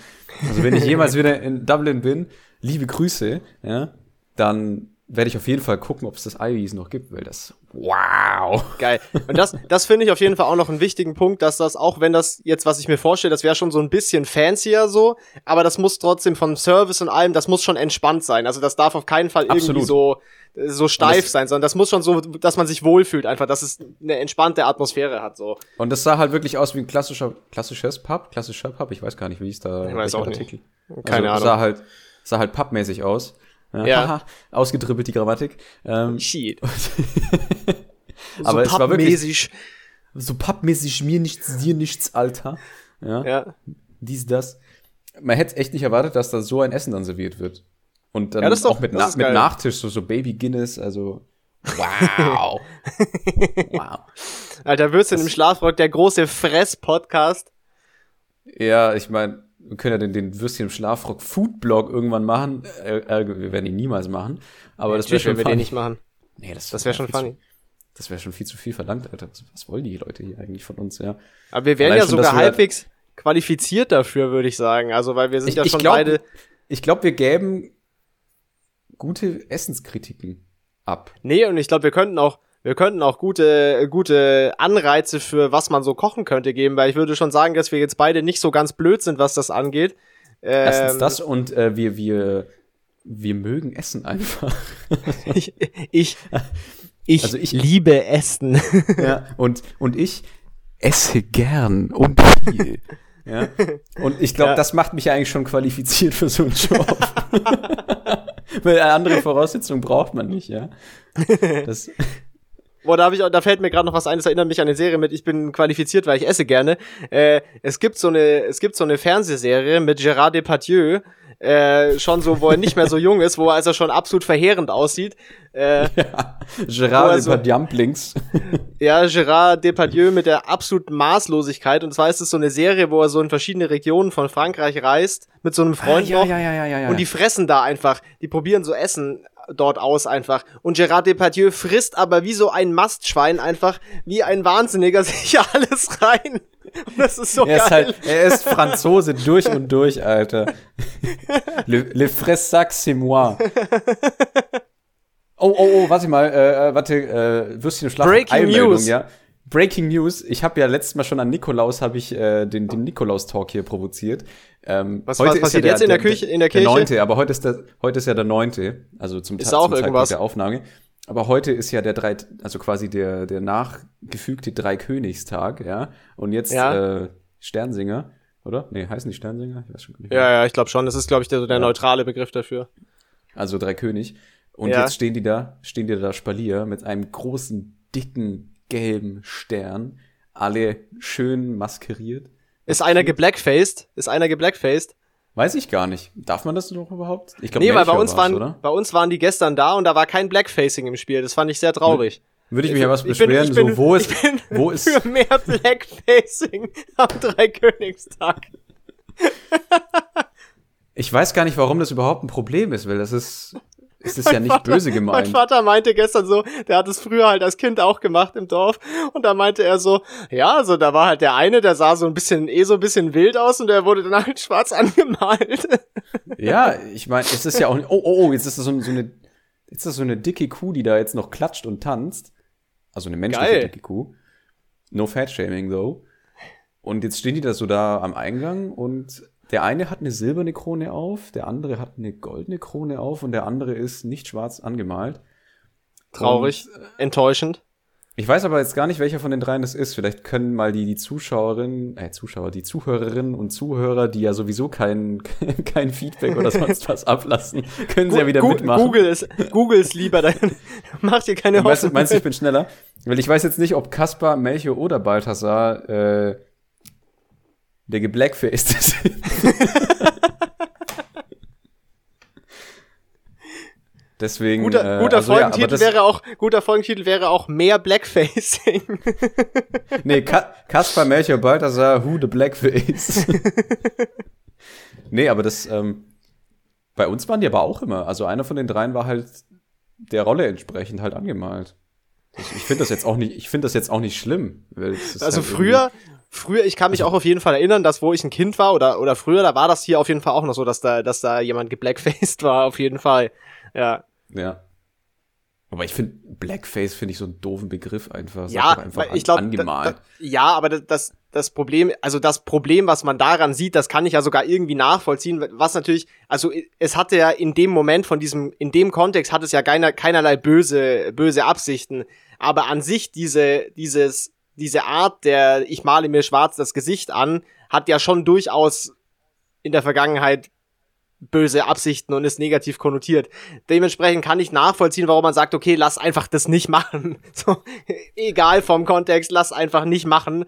B: Also wenn ich jemals *laughs* wieder in Dublin bin, liebe Grüße, ja, dann werde ich auf jeden Fall gucken, ob es das Ivies noch gibt, weil das wow.
A: Geil. Und das, das finde ich auf jeden Fall auch noch einen wichtigen Punkt, dass das, auch wenn das jetzt, was ich mir vorstelle, das wäre schon so ein bisschen fancier so, aber das muss trotzdem vom Service und allem, das muss schon entspannt sein. Also das darf auf keinen Fall irgendwie
B: Absolut.
A: so, äh, so steif
B: das-
A: sein, sondern das muss schon so, dass man sich wohlfühlt, einfach, dass es eine entspannte Atmosphäre hat, so.
B: Und das sah halt wirklich aus wie ein klassischer, klassisches Pub, klassischer Pub. Ich weiß gar nicht, wie ist da.
A: Ich weiß auch nicht.
B: Artikel.
A: Keine
B: also,
A: Ahnung.
B: Sah halt, sah halt pubmäßig aus. Ja. Ausgedribbelt die Grammatik. Ähm,
A: Shit. *laughs*
B: aber es war wirklich
A: pappmäßig.
B: so pubmäßig mir nichts, dir nichts, Alter. Ja.
A: Ja.
B: Dies, das. Man hätte echt nicht erwartet, dass da so ein Essen dann serviert wird. Und dann
A: Ja, das ist doch-
B: auch mit, Na mit. Nachtisch, so, so Baby Guinness, also. Wow. *laughs* wow.
A: Alter, Würstchen im Schlafrock, der große Fress-Podcast.
B: Ja, ich meine, wir können ja den, den Würstchen im Schlafrock Foodblog irgendwann machen. Äh, äh, wir werden ihn niemals machen. Aber das wäre schon
A: wir den
B: funny.
A: nicht machen.
B: Nee, das,
A: Das wäre schon
B: viel zu-
A: funny.
B: Das wäre schon viel zu viel verlangt, Alter. Was, wollen die Leute hier eigentlich von uns, ja?
A: Aber wir wären
B: Allein
A: ja
B: schon,
A: sogar halbwegs qualifiziert dafür, würde ich sagen. Also, weil wir sind
B: Ich,
A: ja
B: ich
A: schon
B: glaube,
A: beide.
B: ich glaub, wir gäben gute Essenskritiken ab.
A: Nee, und ich glaube, wir könnten auch, wir könnten auch gute, gute Anreize für was man so kochen könnte geben, weil ich würde schon sagen, dass wir jetzt beide nicht so ganz blöd sind, was das angeht.
B: Erstens
A: Ähm,
B: das und äh, wir, wir, wir mögen Essen einfach. *laughs*
A: Ich, ich, ich,
B: Also ich-
A: liebe Essen. *laughs*
B: ja, und, und ich esse gern und viel. Ja. Und ich glaube,
A: Ja.
B: das macht mich eigentlich schon qualifiziert für so einen Job. *laughs* Weil andere Voraussetzungen braucht man nicht, ja. Das,
A: Boah, da, hab ich, da fällt mir gerade noch was ein, das erinnert mich an eine Serie mit Ich bin qualifiziert, weil ich esse gerne. Äh, es gibt so eine, es gibt so eine Fernsehserie mit Gérard Depardieu, äh, schon so, wo er nicht mehr so jung ist, wo er also schon absolut verheerend aussieht. Äh, *laughs*
B: ja. Gerard
A: also,
B: Dumplings.
A: ja, Gérard Depardieu mit der absoluten Maßlosigkeit. Und zwar ist es so eine Serie, wo er so in verschiedene Regionen von Frankreich reist, mit so einem Freund noch.
B: Ah, ja, ja, ja, ja, ja.
A: Und die fressen da einfach, die probieren so Essen dort aus einfach. Und Gérard Depardieu frisst aber wie so ein Mastschwein einfach, wie ein Wahnsinniger *laughs* sich alles rein. Und das ist so
B: er ist
A: geil.
B: halt, er ist Franzose durch und durch, Alter. *laughs* Le, le Fressac, c'est moi. Oh, oh, oh, warte mal, äh, äh, warte, äh, Würstchen Schlaf.
A: Breaking News.
B: Ja. Breaking News. Ich habe ja letztes Mal schon an Nikolaus habe ich äh, den, den Nikolaus-Talk hier provoziert. Ähm,
A: Was- was passiert jetzt in der Küche- in der Kirche?
B: Der neunte, aber heute ist der, heute ist ja der neunte, also zum,
A: Ist
B: Ta-
A: auch
B: zum Zeitpunkt
A: irgendwas?
B: der Aufnahme. Aber heute ist ja der drei, also quasi der, der nachgefügte Dreikönigstag, ja. Und jetzt
A: Ja.
B: äh, Sternsinger, oder? Nee, heißen die Sternsinger? Ich weiß schon gar nicht. mehr.
A: Ja, ja, ich glaube schon. Das ist, glaube ich, der, der
B: Ja.
A: neutrale Begriff dafür.
B: Also Dreikönig. Und
A: Ja.
B: jetzt stehen die da, stehen die da Spalier mit einem großen, dicken, gelben Stern. Alle schön maskeriert.
A: Ist einer geblackfaced? Ist einer geblackfaced?
B: Weiß ich gar nicht. Darf man das noch überhaupt? Ich
A: Nee, weil bei uns waren,
B: oder?
A: bei uns waren die gestern da und da war kein Blackfacing im Spiel. Das fand ich sehr traurig.
B: würde ich mich ja was
A: Ich bin-
B: beschweren,
A: ich bin-
B: so wo ist,
A: ich bin
B: wo ist,
A: Für mehr Blackfacing am Dreikönigstag.
B: ich weiß gar nicht, warum das überhaupt ein Problem ist, weil das ist, es ist ja
A: Mein
B: nicht
A: Vater-
B: böse
A: Mein
B: gemeint.
A: Vater meinte gestern so, der hat es früher halt als Kind auch gemacht im Dorf. Und da meinte er so, ja, also da war halt der eine, der sah so ein bisschen, eh so ein bisschen wild aus und der wurde dann halt *laughs* schwarz angemalt.
B: Ja, ich meine, es ist ja auch, oh, oh, oh, jetzt ist das so, so eine, jetzt ist das so eine dicke Kuh, die da jetzt noch klatscht und tanzt. Also eine menschliche
A: Geil.
B: dicke Kuh. No fat shaming though. Und jetzt stehen die da so da am Eingang und der eine hat eine silberne Krone auf, der andere hat eine goldene Krone auf und der andere ist nicht schwarz angemalt.
A: Traurig, enttäuschend.
B: Ich weiß aber jetzt gar nicht, welcher von den dreien das ist. Vielleicht können mal die, die Zuschauerinnen, äh, Zuschauer, die Zuhörerinnen und Zuhörer, die ja sowieso kein, *laughs* kein Feedback oder sonst was *laughs* ablassen, können sie ja wieder
A: Gu-
B: mitmachen.
A: Google es, Google es lieber, dann *laughs* macht ihr keine Hoffnung.
B: meinst du, ich bin schneller? Weil ich weiß jetzt nicht, ob Kaspar, Melchior oder Balthasar äh, der geblackfaced ist. *laughs* Deswegen.
A: Guter,
B: äh,
A: guter
B: also ja,
A: Folgentitel
B: das-
A: wäre auch, guter Folgentitel wäre auch mehr Blackfacing. *laughs*
B: Nee, Ka Kaspar, Melchior, Balthasar, who the blackface? nee, aber das, ähm, bei uns waren die aber auch immer. Also einer von den dreien war halt der Rolle entsprechend halt angemalt. Das, ich finde das jetzt auch nicht, ich finde das jetzt auch nicht schlimm.
A: Also
B: halt
A: früher, früher, ich kann mich auch auf jeden Fall erinnern, dass wo ich ein Kind war oder, oder früher, da war das hier auf jeden Fall auch noch so, dass da, dass da jemand geblackfaced *laughs* war, auf jeden Fall. Ja.
B: Ja. Aber ich finde, Blackface finde ich so einen doofen Begriff einfach.
A: Ja,
B: einfach
A: ich glaube,
B: angemalt.
A: ja, aber das, das, das Problem, also das Problem, was man daran sieht, das kann ich ja sogar irgendwie nachvollziehen, was natürlich, also es hatte ja in dem Moment von diesem, in dem Kontext hat es ja keiner, keinerlei böse, böse Absichten, aber an sich diese, dieses, diese Art der, ich male mir schwarz das Gesicht an, hat ja schon durchaus in der Vergangenheit böse Absichten und ist negativ konnotiert. Dementsprechend kann ich nachvollziehen, warum man sagt, okay, lass einfach das nicht *laughs* machen. So, egal vom Kontext, lass einfach nicht machen.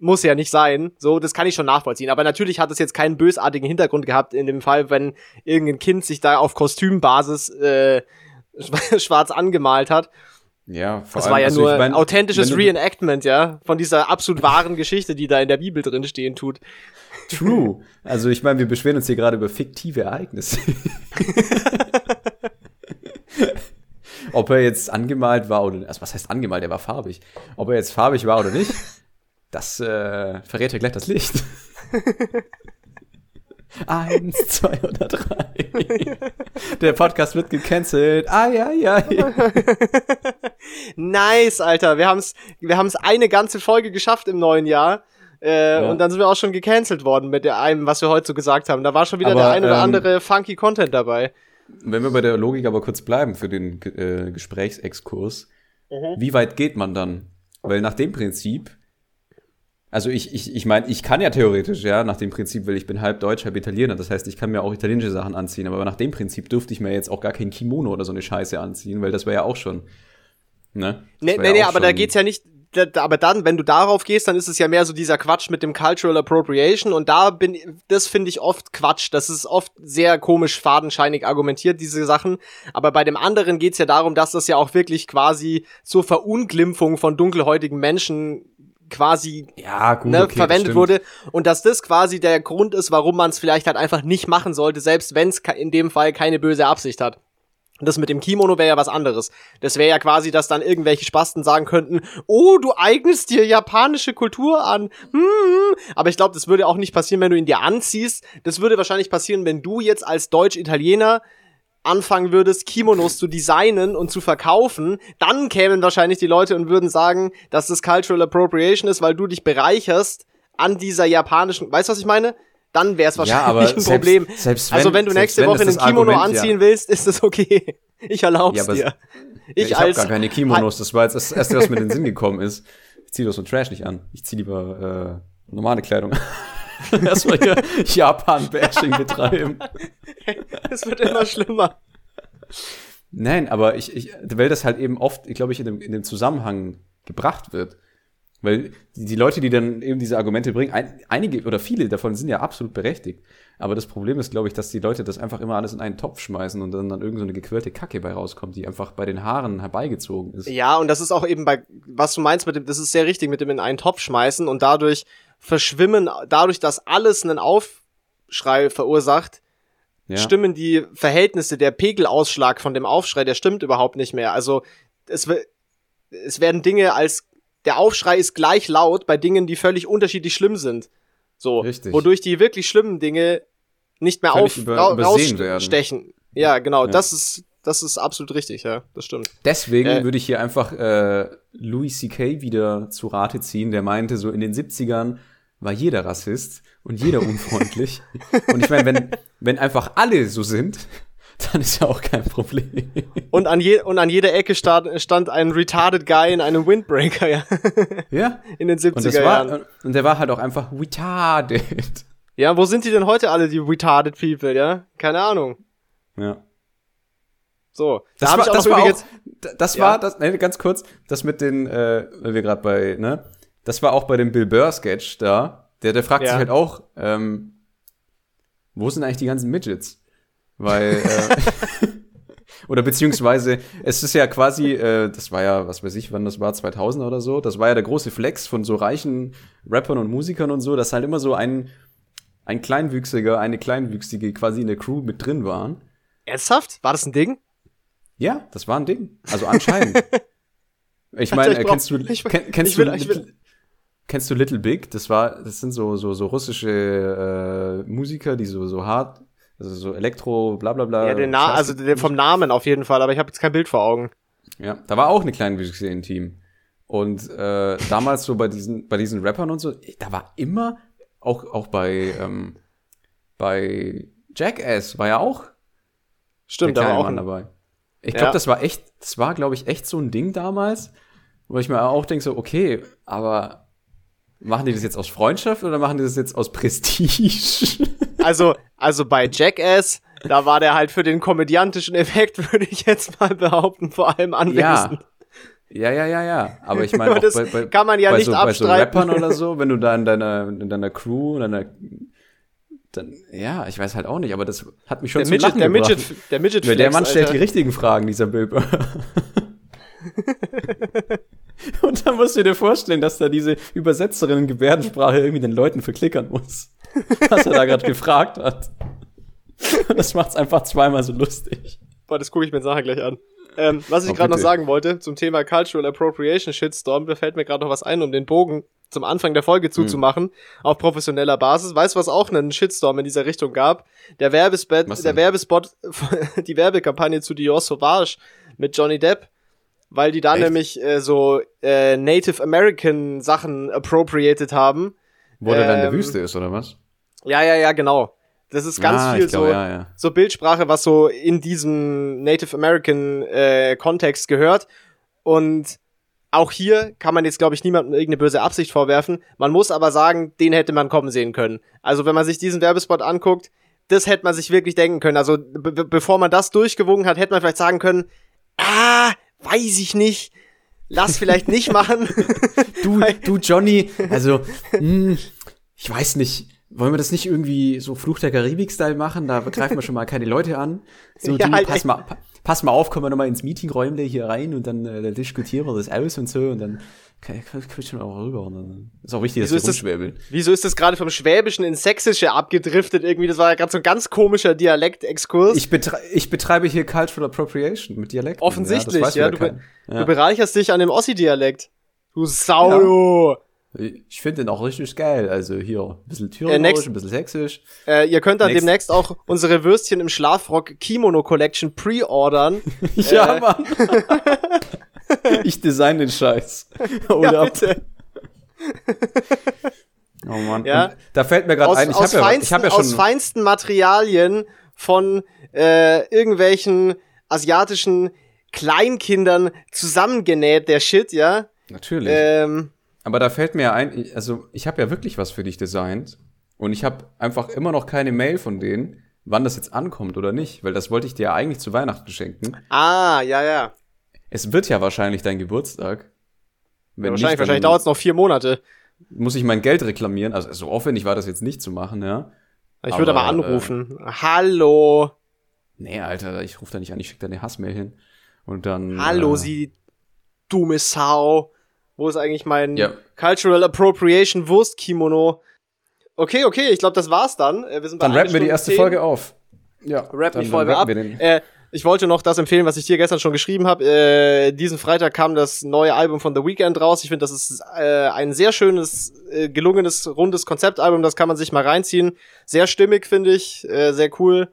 A: Muss ja nicht sein. So, das kann ich schon nachvollziehen. Aber natürlich hat es jetzt keinen bösartigen Hintergrund gehabt in dem Fall, wenn irgendein Kind sich da auf Kostümbasis äh, *laughs* schwarz angemalt hat.
B: Ja, vor
A: Das
B: allem,
A: war ja
B: also
A: nur
B: ich mein,
A: ein authentisches Reenactment, ja, von dieser absolut wahren Geschichte, die da in der Bibel drin stehen tut.
B: True. *laughs* Also ich meine, wir beschweren uns hier gerade über fiktive Ereignisse. *laughs* Ob er jetzt angemalt war oder also was heißt angemalt, er war farbig. Ob er jetzt farbig war oder nicht, *laughs* das äh, verrät ja gleich das Licht. Eins, zwei oder drei. Der Podcast wird gecancelt. Ja, ja, ja.
A: Nice, Alter. Wir haben's, wir haben's eine ganze Folge geschafft im neuen Jahr. Äh,
B: Ja.
A: Und dann sind wir auch schon gecancelt worden mit einem, was wir heute so gesagt haben. Da war schon wieder
B: Aber,
A: der ein oder
B: ähm,
A: andere funky Content dabei.
B: Wenn wir bei der Logik aber kurz bleiben für den äh, Gesprächsexkurs,
A: Mhm.
B: wie weit geht man dann? Weil nach dem Prinzip, also ich, ich, ich meine, ich kann ja theoretisch, ja, nach dem Prinzip, weil ich bin halb Deutsch, halb Italiener, das heißt, ich kann mir auch italienische Sachen anziehen, aber nach dem Prinzip dürfte ich mir jetzt auch gar kein Kimono oder so eine Scheiße anziehen, weil das wäre ja auch schon, ne? Das
A: Nee, nee,
B: ja
A: nee, aber da geht's ja nicht. Da- aber dann, wenn du darauf gehst, dann ist es ja mehr so dieser Quatsch mit dem Cultural Appropriation und da bin, das finde ich oft Quatsch. Das ist oft sehr komisch, fadenscheinig argumentiert, diese Sachen. Aber bei dem anderen geht's ja darum, dass das ja auch wirklich quasi zur Verunglimpfung von dunkelhäutigen Menschen quasi
B: Ja, gut,
A: ne,
B: okay,
A: verwendet wurde und dass das quasi der Grund ist, warum man es vielleicht halt einfach nicht machen sollte, selbst wenn es in dem Fall keine böse Absicht hat. Das mit dem Kimono wäre ja was anderes. Das wäre ja quasi, dass dann irgendwelche Spasten sagen könnten, oh, du eignest dir japanische Kultur an. Hm. Aber ich glaube, das würde auch nicht passieren, wenn du ihn dir anziehst. Das würde wahrscheinlich passieren, wenn du jetzt als Deutsch-Italiener anfangen würdest, Kimonos zu designen und zu verkaufen, dann kämen wahrscheinlich die Leute und würden sagen, dass das Cultural Appropriation ist, weil du dich bereicherst an dieser japanischen, weißt du, was ich meine? Dann wäre es
B: Ja,
A: wahrscheinlich
B: aber
A: ein
B: selbst-
A: Problem.
B: selbst
A: also
B: wenn-
A: wenn du
B: selbst
A: nächste Woche
B: das
A: ein
B: das
A: Kimono
B: Argument, ja.
A: anziehen willst, ist das okay. *laughs* Ich erlaub's
B: Ja,
A: dir.
B: Ich,
A: Ich,
B: habe gar keine Kimonos, das war jetzt das Erste, was mir in den Sinn gekommen ist. Ich ziehe doch so ein Trash nicht an. Ich ziehe lieber äh, normale Kleidung an. *laughs* Erstmal hier Japan-Bashing betreiben.
A: es wird immer schlimmer.
B: Nein, aber ich, ich, weil das halt eben oft, ich glaube ich, in dem, in dem Zusammenhang gebracht wird. Weil die, die Leute, die dann eben diese Argumente bringen, ein, einige oder viele davon sind ja absolut berechtigt. Aber das Problem ist, glaube ich, dass die Leute das einfach immer alles in einen Topf schmeißen und dann, dann irgend so eine gequirlte Kacke bei rauskommt, die einfach bei den Haaren herbeigezogen ist.
A: Ja, und das ist auch eben bei, was du meinst mit dem, das ist sehr richtig, mit dem in einen Topf schmeißen und dadurch verschwimmen, dadurch, dass alles einen Aufschrei verursacht,
B: Ja.
A: stimmen die Verhältnisse, der Pegelausschlag von dem Aufschrei, der stimmt überhaupt nicht mehr. Also es, es werden Dinge als der Aufschrei ist gleich laut bei Dingen, die völlig unterschiedlich schlimm sind. So,
B: Richtig.
A: wodurch die wirklich schlimmen Dinge nicht mehr
B: Völlig
A: auf ra rausstechen. Ja, genau,
B: Ja.
A: das ist das ist absolut richtig, ja, das stimmt.
B: Deswegen
A: Äh.
B: würde ich hier einfach äh, Louis C.K. wieder zu Rate ziehen, der meinte, so in den 70ern war jeder Rassist und jeder unfreundlich. *laughs* und ich meine, wenn, wenn einfach alle so sind, *laughs* dann ist ja auch kein Problem.
A: Und an je und an jeder Ecke stand, stand ein retarded Guy in einem Windbreaker, ja, *laughs*
B: ja.
A: in den 70er
B: Und
A: Jahren.
B: war, und der war halt auch einfach retarded.
A: Ja, wo sind die denn heute alle, die retarded people, ja? Keine Ahnung.
B: Ja.
A: So,
B: Das
A: da
B: war,
A: ich auch
B: das war
A: übrigens.
B: auch, das
A: Ja.
B: war, das, nee, ganz kurz, das mit den, äh, wir gerade bei, ne, das war auch bei dem Bill Burr Sketch da, der, der fragt
A: Ja.
B: sich halt auch, ähm, wo sind eigentlich die ganzen Midgets? Weil, äh, *laughs* oder beziehungsweise, es ist ja quasi, äh, das war ja, was weiß ich, wann das war, 2000 oder so, das war ja der große Flex von so reichen Rappern und Musikern und so, dass halt immer so ein, ein Kleinwüchsiger, eine Kleinwüchsige quasi in der Crew mit drin waren.
A: Ernsthaft? War das ein Ding?
B: Ja, das war ein Ding. Also anscheinend. *laughs* Ich meine, äh, kennst du kenn, kennst
A: will-
B: du Little, kennst du Little Big? Das war das sind so so so russische äh, Musiker, die so so hart also so Elektro bla bla bla.
A: ja, den Na also der vom Namen auf jeden Fall, aber ich habe jetzt kein Bild vor Augen.
B: Ja, da war auch eine kleine Wüchse im Team. Und äh, damals so bei diesen bei diesen Rappern und so, da war immer auch auch bei ähm, bei Jackass war ja auch
A: Stimmt, da war auch
B: Mann
A: ein,
B: dabei. Ich glaube,
A: Ja.
B: das war echt, das war, glaube ich, echt so ein Ding damals, wo ich mir auch denke, so, okay, aber machen die das jetzt aus Freundschaft oder machen die das jetzt aus Prestige? *laughs*
A: Also, also bei Jackass, da war der halt für den komödiantischen Effekt, *laughs* würde ich jetzt mal behaupten, vor allem anwesend.
B: ja, ja, ja, ja. Aber ich *laughs* meine,
A: das
B: bei, bei,
A: kann man ja nicht
B: so, bei so
A: abstreiten.
B: Rappern oder so, wenn du da in deiner, in deiner Crew, in deiner, dann, ja, ich weiß halt auch nicht, aber das hat mich schon
A: Der
B: zum
A: Midget,
B: Lachen
A: der
B: gebracht.
A: Midget, der Midget
B: Weil der Mann
A: Flex,
B: stellt
A: Alter.
B: die richtigen Fragen, dieser Burr. *laughs* Und dann musst du dir vorstellen, dass da diese Übersetzerin in Gebärdensprache irgendwie den Leuten verklickern muss, *laughs* was er da gerade gefragt hat. Und das macht's einfach zweimal so lustig.
A: Boah, das gucke ich mir nachher gleich an. Ähm, was ich
B: Oh,
A: gerade noch sagen wollte zum Thema Cultural Appropriation Shitstorm, da fällt mir gerade noch was ein, um den Bogen zum Anfang der
B: Hm.
A: Folge zuzumachen, auf professioneller Basis. Weißt du, was auch einen Shitstorm in dieser Richtung gab? Der Werbespot, der? Werbespot, *laughs* die Werbekampagne zu Dior Sauvage mit Johnny Depp, weil die da
B: Echt?
A: nämlich äh, so äh, Native American Sachen appropriated haben.
B: Wo der da in der
A: Ähm,
B: Wüste ist, oder was?
A: Ja, ja, ja, genau. Das ist ganz
B: ah,
A: viel
B: ich glaube,
A: so
B: ja, ja.
A: so Bildsprache, was so in diesem Native American äh, Kontext gehört. Und auch hier kann man jetzt, glaube ich, niemandem irgendeine böse Absicht vorwerfen. Man muss aber sagen, den hätte man kommen sehen können. Also wenn man sich diesen Werbespot anguckt, das hätte man sich wirklich denken können. Also be be- bevor man das durchgewungen hat, hätte man vielleicht sagen können, ah, weiß ich nicht. Lass vielleicht *laughs* nicht machen. *laughs*
B: Du, du Johnny, also, hm, ich weiß nicht. Wollen wir das nicht irgendwie so Fluch der Karibik-Style machen? Da greifen wir schon mal keine Leute an. So, *laughs*
A: Ja,
B: du, pass, mal, pass mal auf, kommen wir noch mal ins Meetingräumle hier rein und dann äh, diskutieren wir das aus und so und dann quatschen wir auch rüber. Und dann ist auch wichtig, dass
A: Wieso
B: wir
A: ist das-
B: rumschwäbeln.
A: Wieso ist das gerade vom Schwäbischen ins Sächsische abgedriftet irgendwie? Das war ja gerade so ein ganz komischer Dialektexkurs.
B: Ich, betre ich betreibe hier Cultural Appropriation mit Dialekten.
A: Offensichtlich,
B: ja.
A: ja, du be-
B: keiner.
A: Du
B: ja.
A: bereicherst dich an dem Ossi-Dialekt. Du Sau,
B: Ja. Ich finde den auch richtig geil. Also hier ein bisschen
A: Äh,
B: thüringisch,
A: next-
B: ein bisschen sächsisch.
A: Äh, ihr könnt dann
B: Next.
A: demnächst auch unsere Würstchen im Schlafrock Kimono Collection pre-ordern. *laughs*
B: Ja,
A: Äh.
B: Mann. *laughs* ich design den Scheiß. Oder
A: ja, bitte. *laughs*
B: Oh Mann.
A: Ja.
B: Und da fällt mir gerade
A: Aus,
B: ein, ich
A: aus,
B: habe ja, ich hab ja
A: aus
B: schon.
A: feinsten Materialien von äh, irgendwelchen asiatischen Kleinkindern zusammengenäht, der Shit, ja.
B: Natürlich.
A: Ähm,
B: Aber da fällt mir ja ein, also ich habe ja wirklich was für dich designt. Und ich habe einfach immer noch keine Mail von denen, wann das jetzt ankommt oder nicht. Weil das wollte ich dir ja eigentlich zu Weihnachten schenken.
A: ah, ja, ja.
B: Es wird ja wahrscheinlich dein Geburtstag. Wenn
A: ja wahrscheinlich
B: nicht,
A: wahrscheinlich dauert es noch vier Monate.
B: muss ich mein Geld reklamieren. Also so aufwendig war das jetzt nicht zu machen, ja.
A: Ich würde
B: Aber,
A: aber anrufen. Hallo.
B: Nee, Alter, ich rufe da nicht an, ich schicke da eine Hassmail hin. Und dann.
A: Hallo,
B: äh,
A: Sie dumme Sau. Wo ist eigentlich mein
B: Ja.
A: Cultural Appropriation Wurstkimono? Okay, okay, ich glaube, das war's dann. Äh, Wir sind bei
B: Dann rappen wir die
A: Stunde
B: erste
A: zehn.
B: Folge auf. Ja,
A: Rap
B: dann,
A: die Folge ab.
B: rappen wir den.
A: Äh, ich wollte noch das empfehlen, was ich dir gestern schon geschrieben habe. Äh, diesen Freitag kam das neue Album von The Weeknd raus. Ich finde, das ist äh, ein sehr schönes, äh, gelungenes, rundes Konzeptalbum. Das kann man sich mal reinziehen. Sehr stimmig, finde ich. Äh, sehr cool.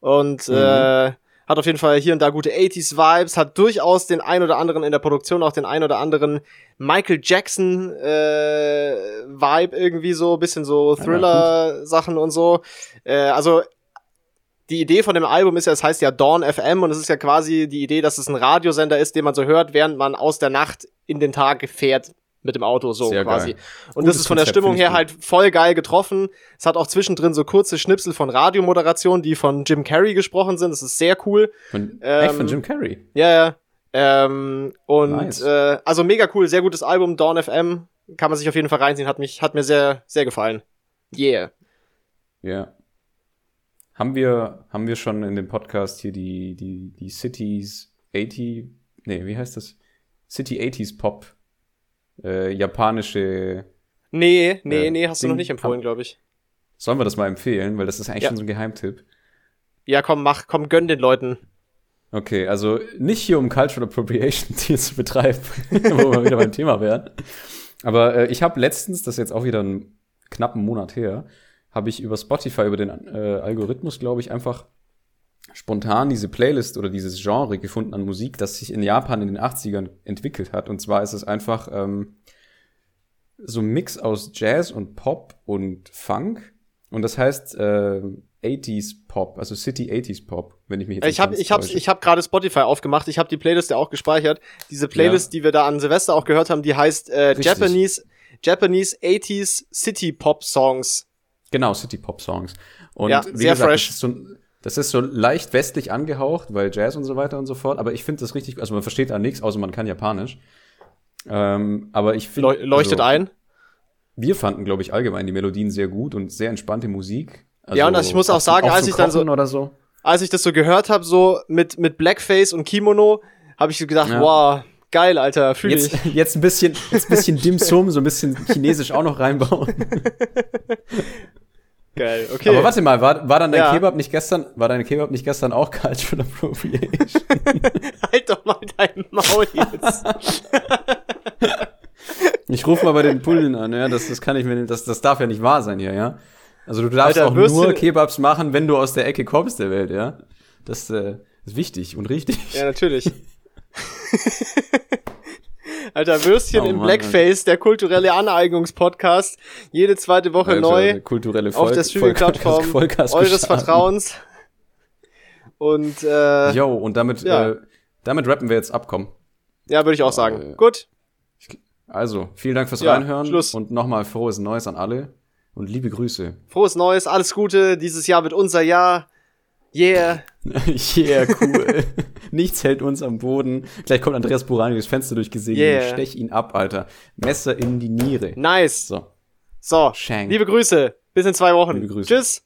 A: Und
B: Mhm.
A: äh, hat auf jeden Fall hier und da gute 80s-Vibes. Hat durchaus den ein oder anderen in der Produktion, auch den ein oder anderen Michael Jackson äh, Vibe irgendwie so. Bisschen so Thriller-Sachen und so. Äh, also die Idee von dem Album ist ja, es heißt ja Dawn FM und es ist ja quasi die Idee, dass es ein Radiosender ist, den man so hört, während man aus der Nacht in den Tag fährt mit dem Auto so
B: Sehr
A: quasi.
B: geil.
A: Und
B: Gutes
A: das ist von der
B: Konzept,
A: Stimmung her halt voll geil getroffen. Es hat auch zwischendrin so kurze Schnipsel von Radiomoderation, die von Jim Carrey gesprochen sind. Das ist sehr cool.
B: Von,
A: Ähm,
B: echt von Jim Carrey.
A: Ja, ja. Ähm, und
B: Nice.
A: äh, also mega cool, sehr gutes Album, Dawn FM. Kann man sich auf jeden Fall reinziehen, hat mich, hat mir sehr, sehr gefallen. Yeah.
B: Ja. Haben wir, haben wir schon in dem Podcast hier die, die, die Cities 80, nee, wie heißt das? City 80s Pop, äh, japanische,
A: Nee, nee,
B: Äh,
A: nee, hast du noch
B: Ding-
A: nicht empfohlen, glaube ich.
B: sollen wir das mal empfehlen, weil das ist eigentlich
A: Ja.
B: schon so ein Geheimtipp.
A: Ja, komm, mach, komm, gönn den Leuten.
B: Okay, also nicht hier um Cultural Appropriation *laughs* hier zu betreiben, *laughs* wo wir wieder beim Thema wären. Aber äh, ich habe letztens, das ist jetzt auch wieder einen knappen Monat her, habe ich über Spotify, über den äh, Algorithmus, glaube ich, einfach spontan diese Playlist oder dieses Genre gefunden an Musik, das sich in Japan in den 80ern entwickelt hat. Und zwar ist es einfach ähm, so ein Mix aus Jazz und Pop und Funk. Und das heißt äh, 80s Pop, also City 80s Pop, wenn ich mich jetzt
A: Ich habe ich hab,
B: täusche.
A: ich hab gerade Spotify aufgemacht, ich habe die Playlist ja auch gespeichert. Diese Playlist, die wir da an Silvester auch gehört haben, die heißt äh,
B: Richtig.
A: Japanese, Japanese 80s City Pop Songs.
B: Genau, City Pop Songs. Und
A: Ja,
B: wie
A: sehr
B: gesagt,
A: fresh.
B: Das ist, so, das ist so leicht westlich angehaucht, weil Jazz und so weiter und so fort. Aber ich finde das richtig, also man versteht da nichts, außer man kann Japanisch. Ähm, aber ich finde.
A: Leu leuchtet
B: also,
A: ein.
B: Wir fanden, glaube ich, allgemein die Melodien sehr gut und sehr entspannte Musik. Also
A: Ja, und ich muss auch sagen,
B: zum
A: als ich dann so-
B: so.
A: Als ich das so gehört habe, so mit, mit Blackface und Kimono, habe ich so gedacht,
B: Ja.
A: wow, geil, Alter, fühl ich.
B: Jetzt, jetzt ein bisschen, jetzt ein bisschen Dim Sum, so ein bisschen Chinesisch auch noch reinbauen. *laughs*
A: Geil, okay.
B: Aber warte mal, war, war dann dein
A: Ja.
B: Kebab nicht gestern, war dein Kebab nicht gestern auch Cultural Appropriation? *laughs*
A: halt doch mal dein Maul jetzt. *laughs*
B: Ich rufe mal bei den Pullen an, ja. Das, das kann ich mir das, das darf ja nicht wahr sein hier, ja. Also du darfst
A: Alter,
B: auch nur Kebabs machen, wenn du aus der Ecke kommst der Welt, ja. Das äh, ist wichtig und richtig.
A: ja, natürlich. *laughs* Alter, Würstchen
B: Oh
A: im
B: Mann,
A: Blackface, der kulturelle Aneignungspodcast. Jede zweite Woche
B: Alter,
A: neu.
B: kulturelle
A: auf
B: Volk,
A: der Streaming-Plattform eures
B: gestartet.
A: Vertrauens. Und äh,
B: Jo, und damit,
A: Ja.
B: äh, damit rappen wir jetzt ab, komm.
A: ja, würde ich auch sagen.
B: äh,
A: Gut.
B: Also, vielen Dank fürs
A: Ja,
B: Reinhören
A: Schluss.
B: und nochmal frohes Neues an alle und liebe Grüße.
A: Frohes Neues, alles Gute. Dieses Jahr wird unser Jahr. Yeah. *laughs*
B: yeah, cool. *laughs* Nichts hält uns am Boden. Gleich kommt Andreas Burani durchs Fenster durchgesegelt
A: Yeah.
B: stech ihn ab, Alter. Messer in die Niere.
A: Nice.
B: So.
A: So,
B: Shank.
A: liebe Grüße. Bis in zwei Wochen.
B: Liebe Grüße.
A: Tschüss.